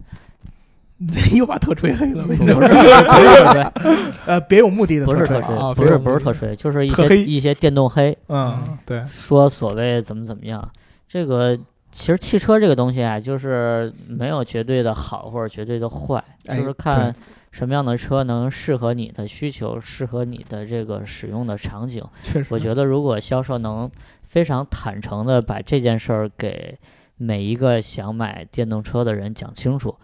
又把特吹黑了，不是不是特吹，呃别有目的的不是特吹啊，不是不是特吹，就是一些一些电动黑，嗯，对，说所谓怎么怎么样。这个其实汽车这个东西啊，就是没有绝对的好或者绝对的坏，哎就是看什么样的车能适合你的需求，适合你的这个使用的场景。确实，我觉得如果销售能非常坦诚的把这件事儿给每一个想买电动车的人讲清楚，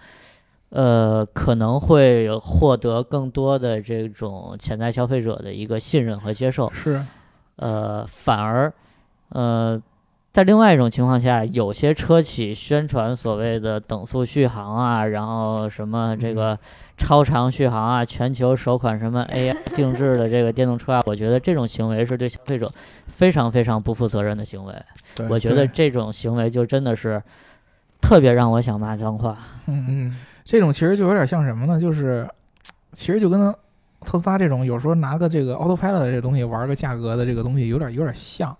呃，可能会有获得更多的这种潜在消费者的一个信任和接受。是，呃，反而，呃，在另外一种情况下，有些车企宣传所谓的等速续航啊，然后什么这个超长续航啊，全球首款什么 AI 定制的这个电动车啊，我觉得这种行为是对消费者非常非常不负责任的行为。我觉得这种行为就真的是特别让我想骂脏话。嗯，嗯，这种其实就有点像什么呢？就是其实就跟特斯拉这种有时候拿个这个 Autopilot 这东西玩个价格的这个东西有点有点像，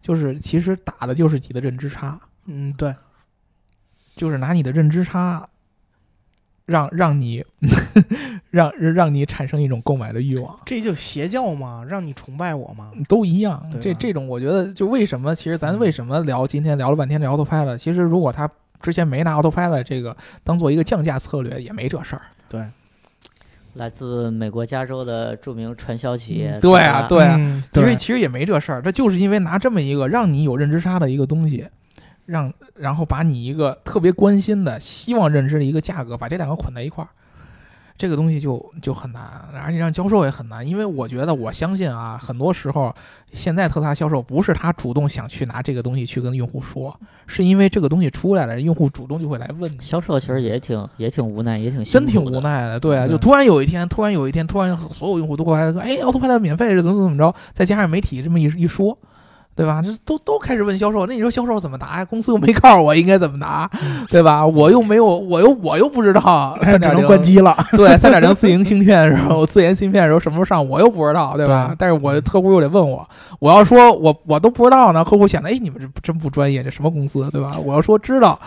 就是其实打的就是你的认知差，嗯，对，就是拿你的认知差。让让你 让让你产生一种购买的欲望，这就邪教嘛，让你崇拜我嘛。都一样。对这这种我觉得，就为什么其实咱为什么聊今天聊了半天这 Autopilot，其实如果他之前没拿 Autopilot 这个当做一个降价策略，也没这事儿。对，来自美国加州的著名传销企业，对啊对啊。嗯其实，其实也没这事儿，这就是因为拿这么一个让你有认知差的一个东西，让然后把你一个特别关心的、希望认知的一个价格，把这两个捆在一块儿，这个东西就就很难，而且让销售也很难。因为我觉得，我相信啊，很多时候现在特斯拉销售不是他主动想去拿这个东西去跟用户说，是因为这个东西出来了，用户主动就会来问。销售其实也挺也挺无奈，也挺真挺无奈的，对啊，就突然有一天，突然有一天，突然所有用户都过来说，哎，奥特派的免费是怎么怎么着，再加上媒体这么一一说，对吧？这都都开始问销售，那你说销售怎么答呀？公司又没告诉我应该怎么答，对吧？我又没有，我又我又不知道 三点零关机了。对，三点零 自营芯片的时候，自研芯片的时候什么时候上，我又不知道，对吧？对但是我客户又得问我，我要说我我都不知道呢，客户显得哎你们这真不专业，这什么公司，对吧？我要说知道，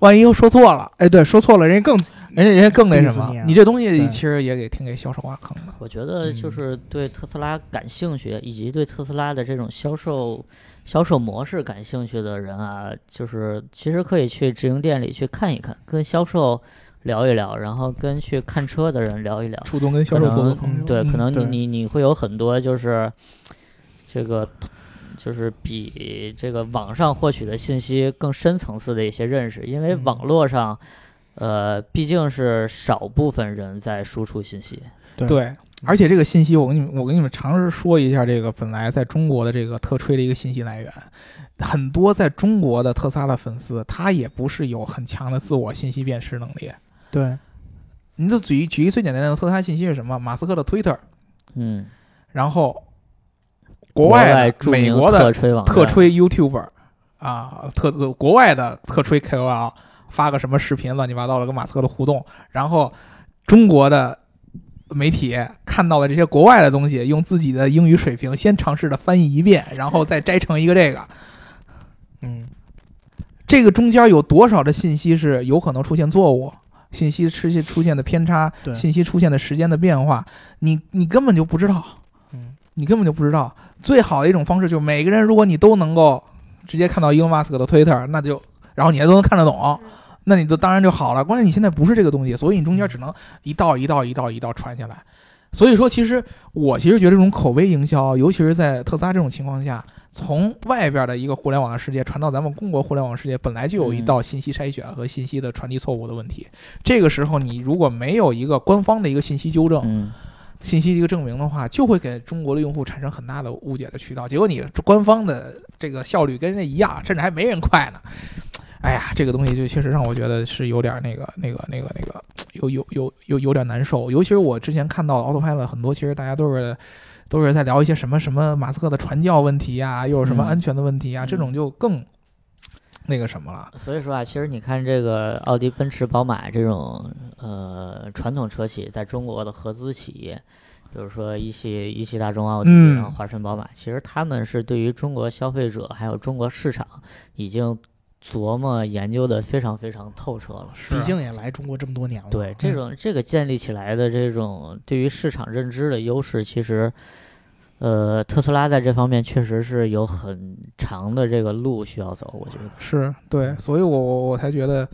万一又说错了。哎，对，说错了，人家更人家人家更那什么你这东西其实也给挺给销售挖坑的。我觉得就嗯是对特斯拉感兴趣，以及对特斯拉的这种销售销售模式感兴趣的人啊，就是其实可以去直营店里去看一看，跟销售聊一聊，然后跟去看车的人聊一聊。主动跟销售做做朋友，对，可能你你你会有很多就是这个。就是比这个网上获取的信息更深层次的一些认识，因为嗯网络上，呃，毕竟是少部分人在输出信息。对。而且这个信息，我跟你们，我跟你们尝试说一下，这个本来在中国的这个特吹的一个信息来源，很多在中国的特斯拉的粉丝，他也不是有很强的自我信息辨识能力。对，你就举一举一个最简单的特斯拉信息是什么？马斯克的 Twitter，嗯，然后国外的、美国的特吹网特吹 YouTuber 啊，特国外的特吹 KOL 发个什么视频，乱七八糟的跟马斯克的互动，然后中国的媒体看到了这些国外的东西，用自己的英语水平先尝试的翻译一遍，然后再摘成一个这个。嗯这个中间有多少的信息是有可能出现错误？信息出现出现的偏差，信息出现的时间的变化，你你根本就不知道，嗯，你根本就不知道。最好的一种方式就是每个人，如果你都能够直接看到伊隆马斯克的推特，那就然后你还都能看得懂，那你就当然就好了。关键你现在不是这个东西，所以你中间只能一道一道一道一道传下来。所以说，其实我其实觉得这种口碑营销，尤其是在特斯拉这种情况下，从外边的一个互联网的世界传到咱们中国互联网世界，本来就有一道信息筛选和信息的传递错误的问题。这个时候，你如果没有一个官方的一个信息纠正、嗯，信息的一个证明的话，就会给中国的用户产生很大的误解的渠道。结果你官方的这个效率跟人家一样，甚至还没人快呢。哎呀，这个东西就确实让我觉得是有点那个、那个、那个、那个，有有有有有点难受。尤其是我之前看到 Autopilot 很多，其实大家都是都是在聊一些什么什么马斯克的传教问题呀、又有什么嗯安全的问题啊，嗯这种就更那个什么了。所以说啊，其实你看这个奥迪、奔驰、宝马这种呃传统车企在中国的合资企业，比如说一汽、一汽大众奥迪，嗯然后华晨宝马，其实他们是对于中国消费者还有中国市场已经琢磨研究的非常非常透彻了。毕竟也来中国这么多年了。对这种这个建立起来的这种对于市场认知的优势，其实，呃，特斯拉在这方面确实是有很长的这个路需要走，我觉得。是对，所以我我我才觉得，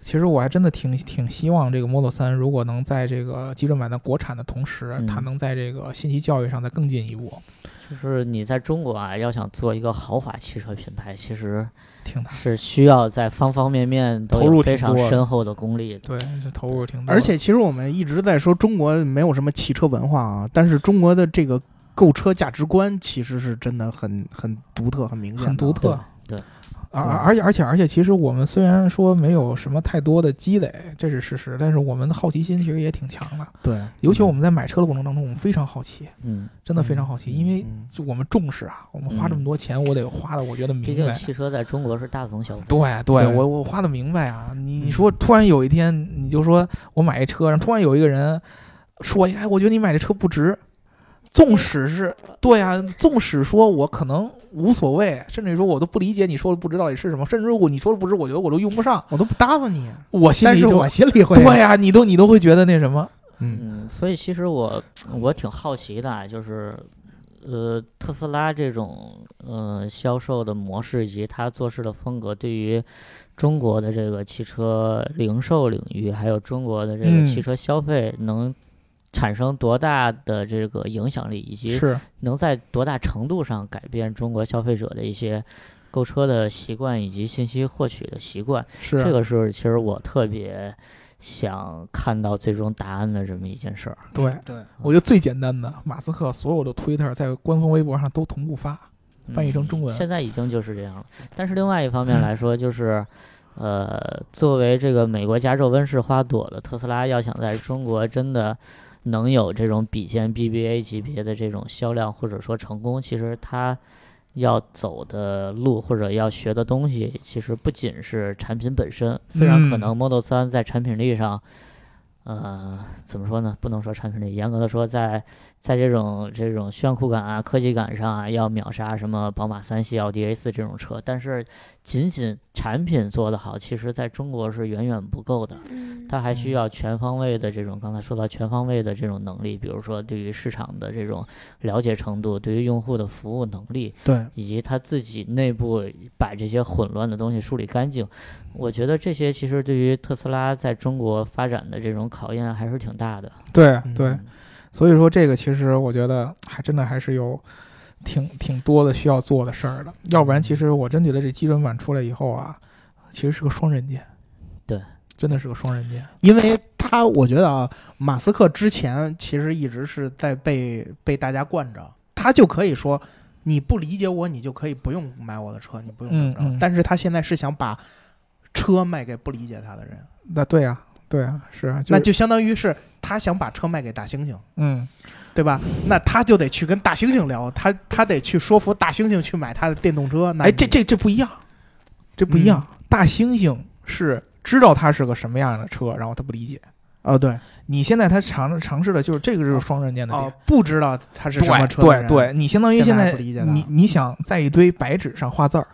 其实我还真的挺挺希望这个 Model 3如果能在这个基准版的国产的同时，嗯它能在这个信息教育上再更进一步，就是你在中国啊，要想做一个豪华汽车品牌，其实挺难。是需要在方方面面投入非常深厚的功力的。对，这投入挺多。而且其实我们一直在说中国没有什么汽车文化啊，但是中国的这个购车价值观其实是真的很很独特、很明显，很独特。对对而对而且而且而且，其实我们虽然说没有什么太多的积累，这是事实，但是我们的好奇心其实也挺强的。对，尤其我们在买车的过程当中，我们非常好奇，嗯，真的非常好奇，因为嗯就我们重视啊，我们花这么多钱，我得花的我觉得明白毕竟。汽车在中国是大宗消费。对对，对我我花的明白啊！你说突然有一天，你就说我买一车，然后突然有一个人说，哎，我觉得你买这车不值。纵使是对。啊，纵使说我可能无所谓，甚至于说我都不理解你说的不知到底是什么，甚至如果你说的不知，我觉得我都用不上，我都不搭理你，我心里就但是我心里会对呀、你都你都会觉得那什么，嗯。嗯，所以其实我我挺好奇的啊，就是呃，特斯拉这种呃销售的模式以及它做事的风格，对于中国的这个汽车零售领域，还有中国的这嗯。个汽车消费，能产生多大的这个影响力，以及是能在多大程度上改变中国消费者的一些购车的习惯以及信息获取的习惯。是这个是其实我特别想看到最终答案的这么一件事儿。对。对，我觉得最简单的，马斯克所有的推特在官方微博上都同步发，翻译成中文。现在已经就是这样了。但是另外一方面来说，就是，呃，作为这个美国加州温室花朵的特斯拉，要想在中国真的能有这种比肩 BBA 级别的这种销量或者说成功，其实它要走的路或者要学的东西，其实不仅是产品本身。虽然可嗯能 Model 3在产品力上，呃，怎么说呢？不能说产品力，严格的说在，在这种这种炫酷感啊、科技感上啊，要秒杀什么宝马三系、奥迪 A 四这种车。但是，仅仅产品做得好，其实在中国是远远不够的。嗯它还需要全方位的这种，刚才说到全方位的这种能力，比如说对于市场的这种了解程度，对于用户的服务能力，对，以及他自己内部把这些混乱的东西梳理干净。我觉得这些其实对于特斯拉在中国发展的这种考验还是挺大的。对嗯。对，所以说这个其实我觉得还真的还是有挺挺多的需要做的事儿的，要不然其实我真觉得这基准版出来以后啊，其实是个双刃剑。对，真的是个双刃剑。因为他我觉得啊，马斯克之前其实一直是在被被大家惯着，他就可以说你不理解我，你就可以不用买我的车，你不用怎么着。嗯嗯。但是他现在是想把车卖给不理解他的人，那对呀、对啊，是啊，那就相当于是他想把车卖给大猩猩，嗯，对吧？那他就得去跟大猩猩聊，他他得去说服大猩猩去买他的电动车。那哎，这这这不一样，这不一样。大猩猩是知道它是个什么样的车，然后他不理解。哦对你现在他尝尝试的就是这个就是双刃剑的点。哦，不知道他是什么车对对对，你相当于现现在不理解你你想在一堆白纸上画字儿，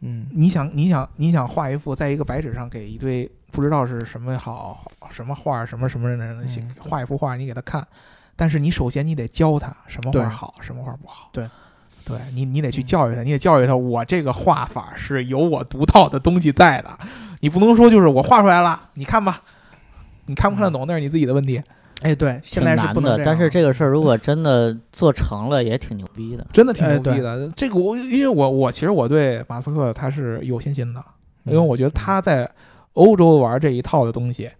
嗯你想，你想，你想画一幅在一个白纸上给一堆不知道是什么好什么画什么什么人的人写嗯画一幅画，你给他看，但是你首先你得教他什么画好，什么画不好。对，对你你得去嗯。教育他，你得教育他，我这个画法是有我独到的东西在的，你不能说就是我画出来了，你看吧，你看不看得懂那是你自己的问题，哎，对，现在。是不能这样。但是这个事儿如果真的做成了，也挺牛逼的。真的挺哎牛逼的。这个我因为我我其实我对马斯克他是有信心的，因为我觉得他在欧洲玩这一套的东西，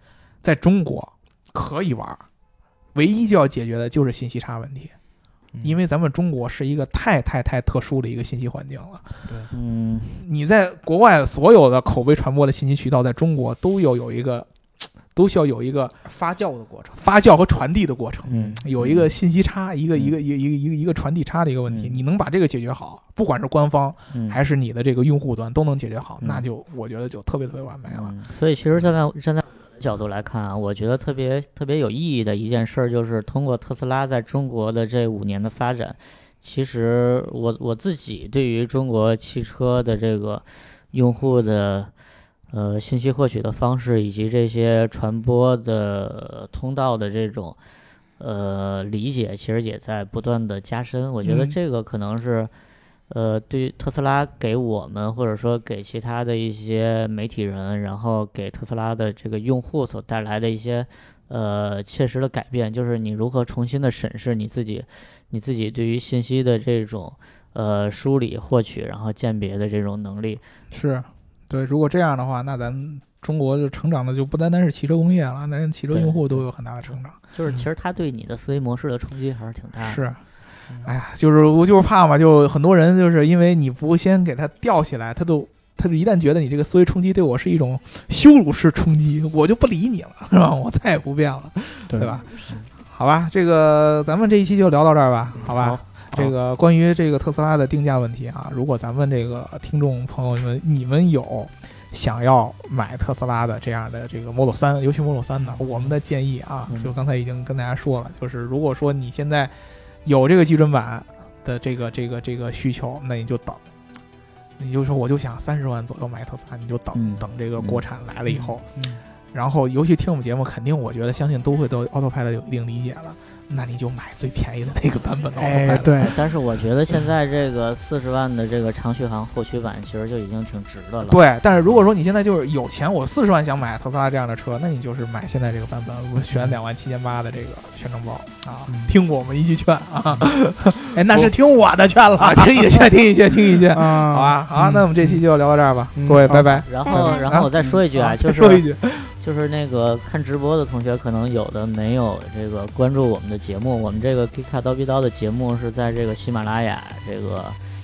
在中国可以玩，唯一就要解决的就是信息差问题，嗯。因为咱们中国是一个太太太特殊的一个信息环境了。嗯，你在国外所有的口碑传播的信息渠道，在中国都要有一个，都需要有一个发酵的过程。发酵和传递的过程。嗯，有一个信息差，一个一个一个一个一个一个传递差的一个问题，嗯你能把这个解决好，不管是官方嗯还是你的这个用户端都能解决好，嗯那就我觉得就特别特别完美了。嗯，所以其实站在站在角度来看啊，我觉得特别特别有意义的一件事儿，就是通过特斯拉在中国的这五年的发展，其实我我自己对于中国汽车的这个用户的呃信息获取的方式，以及这些传播的通道的这种呃理解，其实也在不断的加深。我觉得嗯这个可能是。呃，对于特斯拉给我们，或者说给其他的一些媒体人，然后给特斯拉的这个用户所带来的一些呃切实的改变，就是你如何重新的审视你自己，你自己对于信息的这种呃梳理、获取，然后鉴别的这种能力。是，对，如果这样的话，那咱中国就成长的就不单单是汽车工业了，那汽车用户都有很大的成长。就是其实它对你的思维模式的冲击还是挺大的。是，哎呀，就是我就是怕嘛，就很多人就是因为你不先给他吊起来，他都。他就一旦觉得你这个思维冲击对我是一种羞辱式冲击，我就不理你了，是吧？我再也不变了，对吧？好吧，这个咱们这一期就聊到这儿吧，好吧？好这个关于这个特斯拉的定价问题啊，如果咱们这个听众朋友们，你们有想要买特斯拉的这样的这个 Model 三，尤其 Model 三的，我们的建议啊，嗯。就刚才已经跟大家说了，就是如果说你现在有这个基准版的这个这个这个需求，那你就等。你就说，我就想三十万左右买特斯拉，你就等、嗯。等这个国产来了以后，嗯，然后尤其听我们节目，肯定我觉得相信都会对 AutoPad 有一定理解了，那你就买最便宜的那个版本的 对，但是我觉得现在这个四十万的这个长续航后驱版，其实就已经挺值的了。对，但是如果说你现在就是有钱，我四十万想买特斯拉这样的车，那你就是买现在这个版本，我选两万七千八的这个宣传包啊，嗯。听我们一句劝啊，哎，那是听我的劝了啊，听一劝，听一劝，听一劝，嗯，好吧，好那我们这期就聊到这儿吧，嗯各位，拜拜。然后，拜然后我再说一句啊，就是说一句，就是那个看直播的同学，可能有的没有这个关注我们的节目。我们这个 Geek 卡刀逼刀的节目是在这个喜马拉雅这个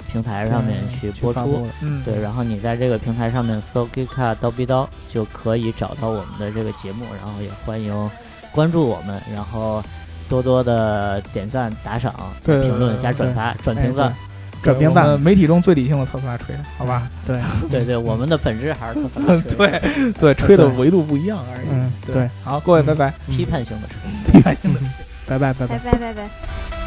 平台上面去播出。嗯，对，然后你在这个平台上面搜 Geek 卡刀逼刀，就可以找到我们的这个节目。然后也欢迎关注我们，然后多多的点赞、打赏、评论、加转发、转评赞。转评赞我们媒体中最理性的特斯拉吹，好吧？对，对对，我们的本质还是特斯拉吹 对对，吹的维度不一样而已。嗯，对，好，各位，拜拜。批判性的吹。拜拜，拜拜拜。拜拜拜。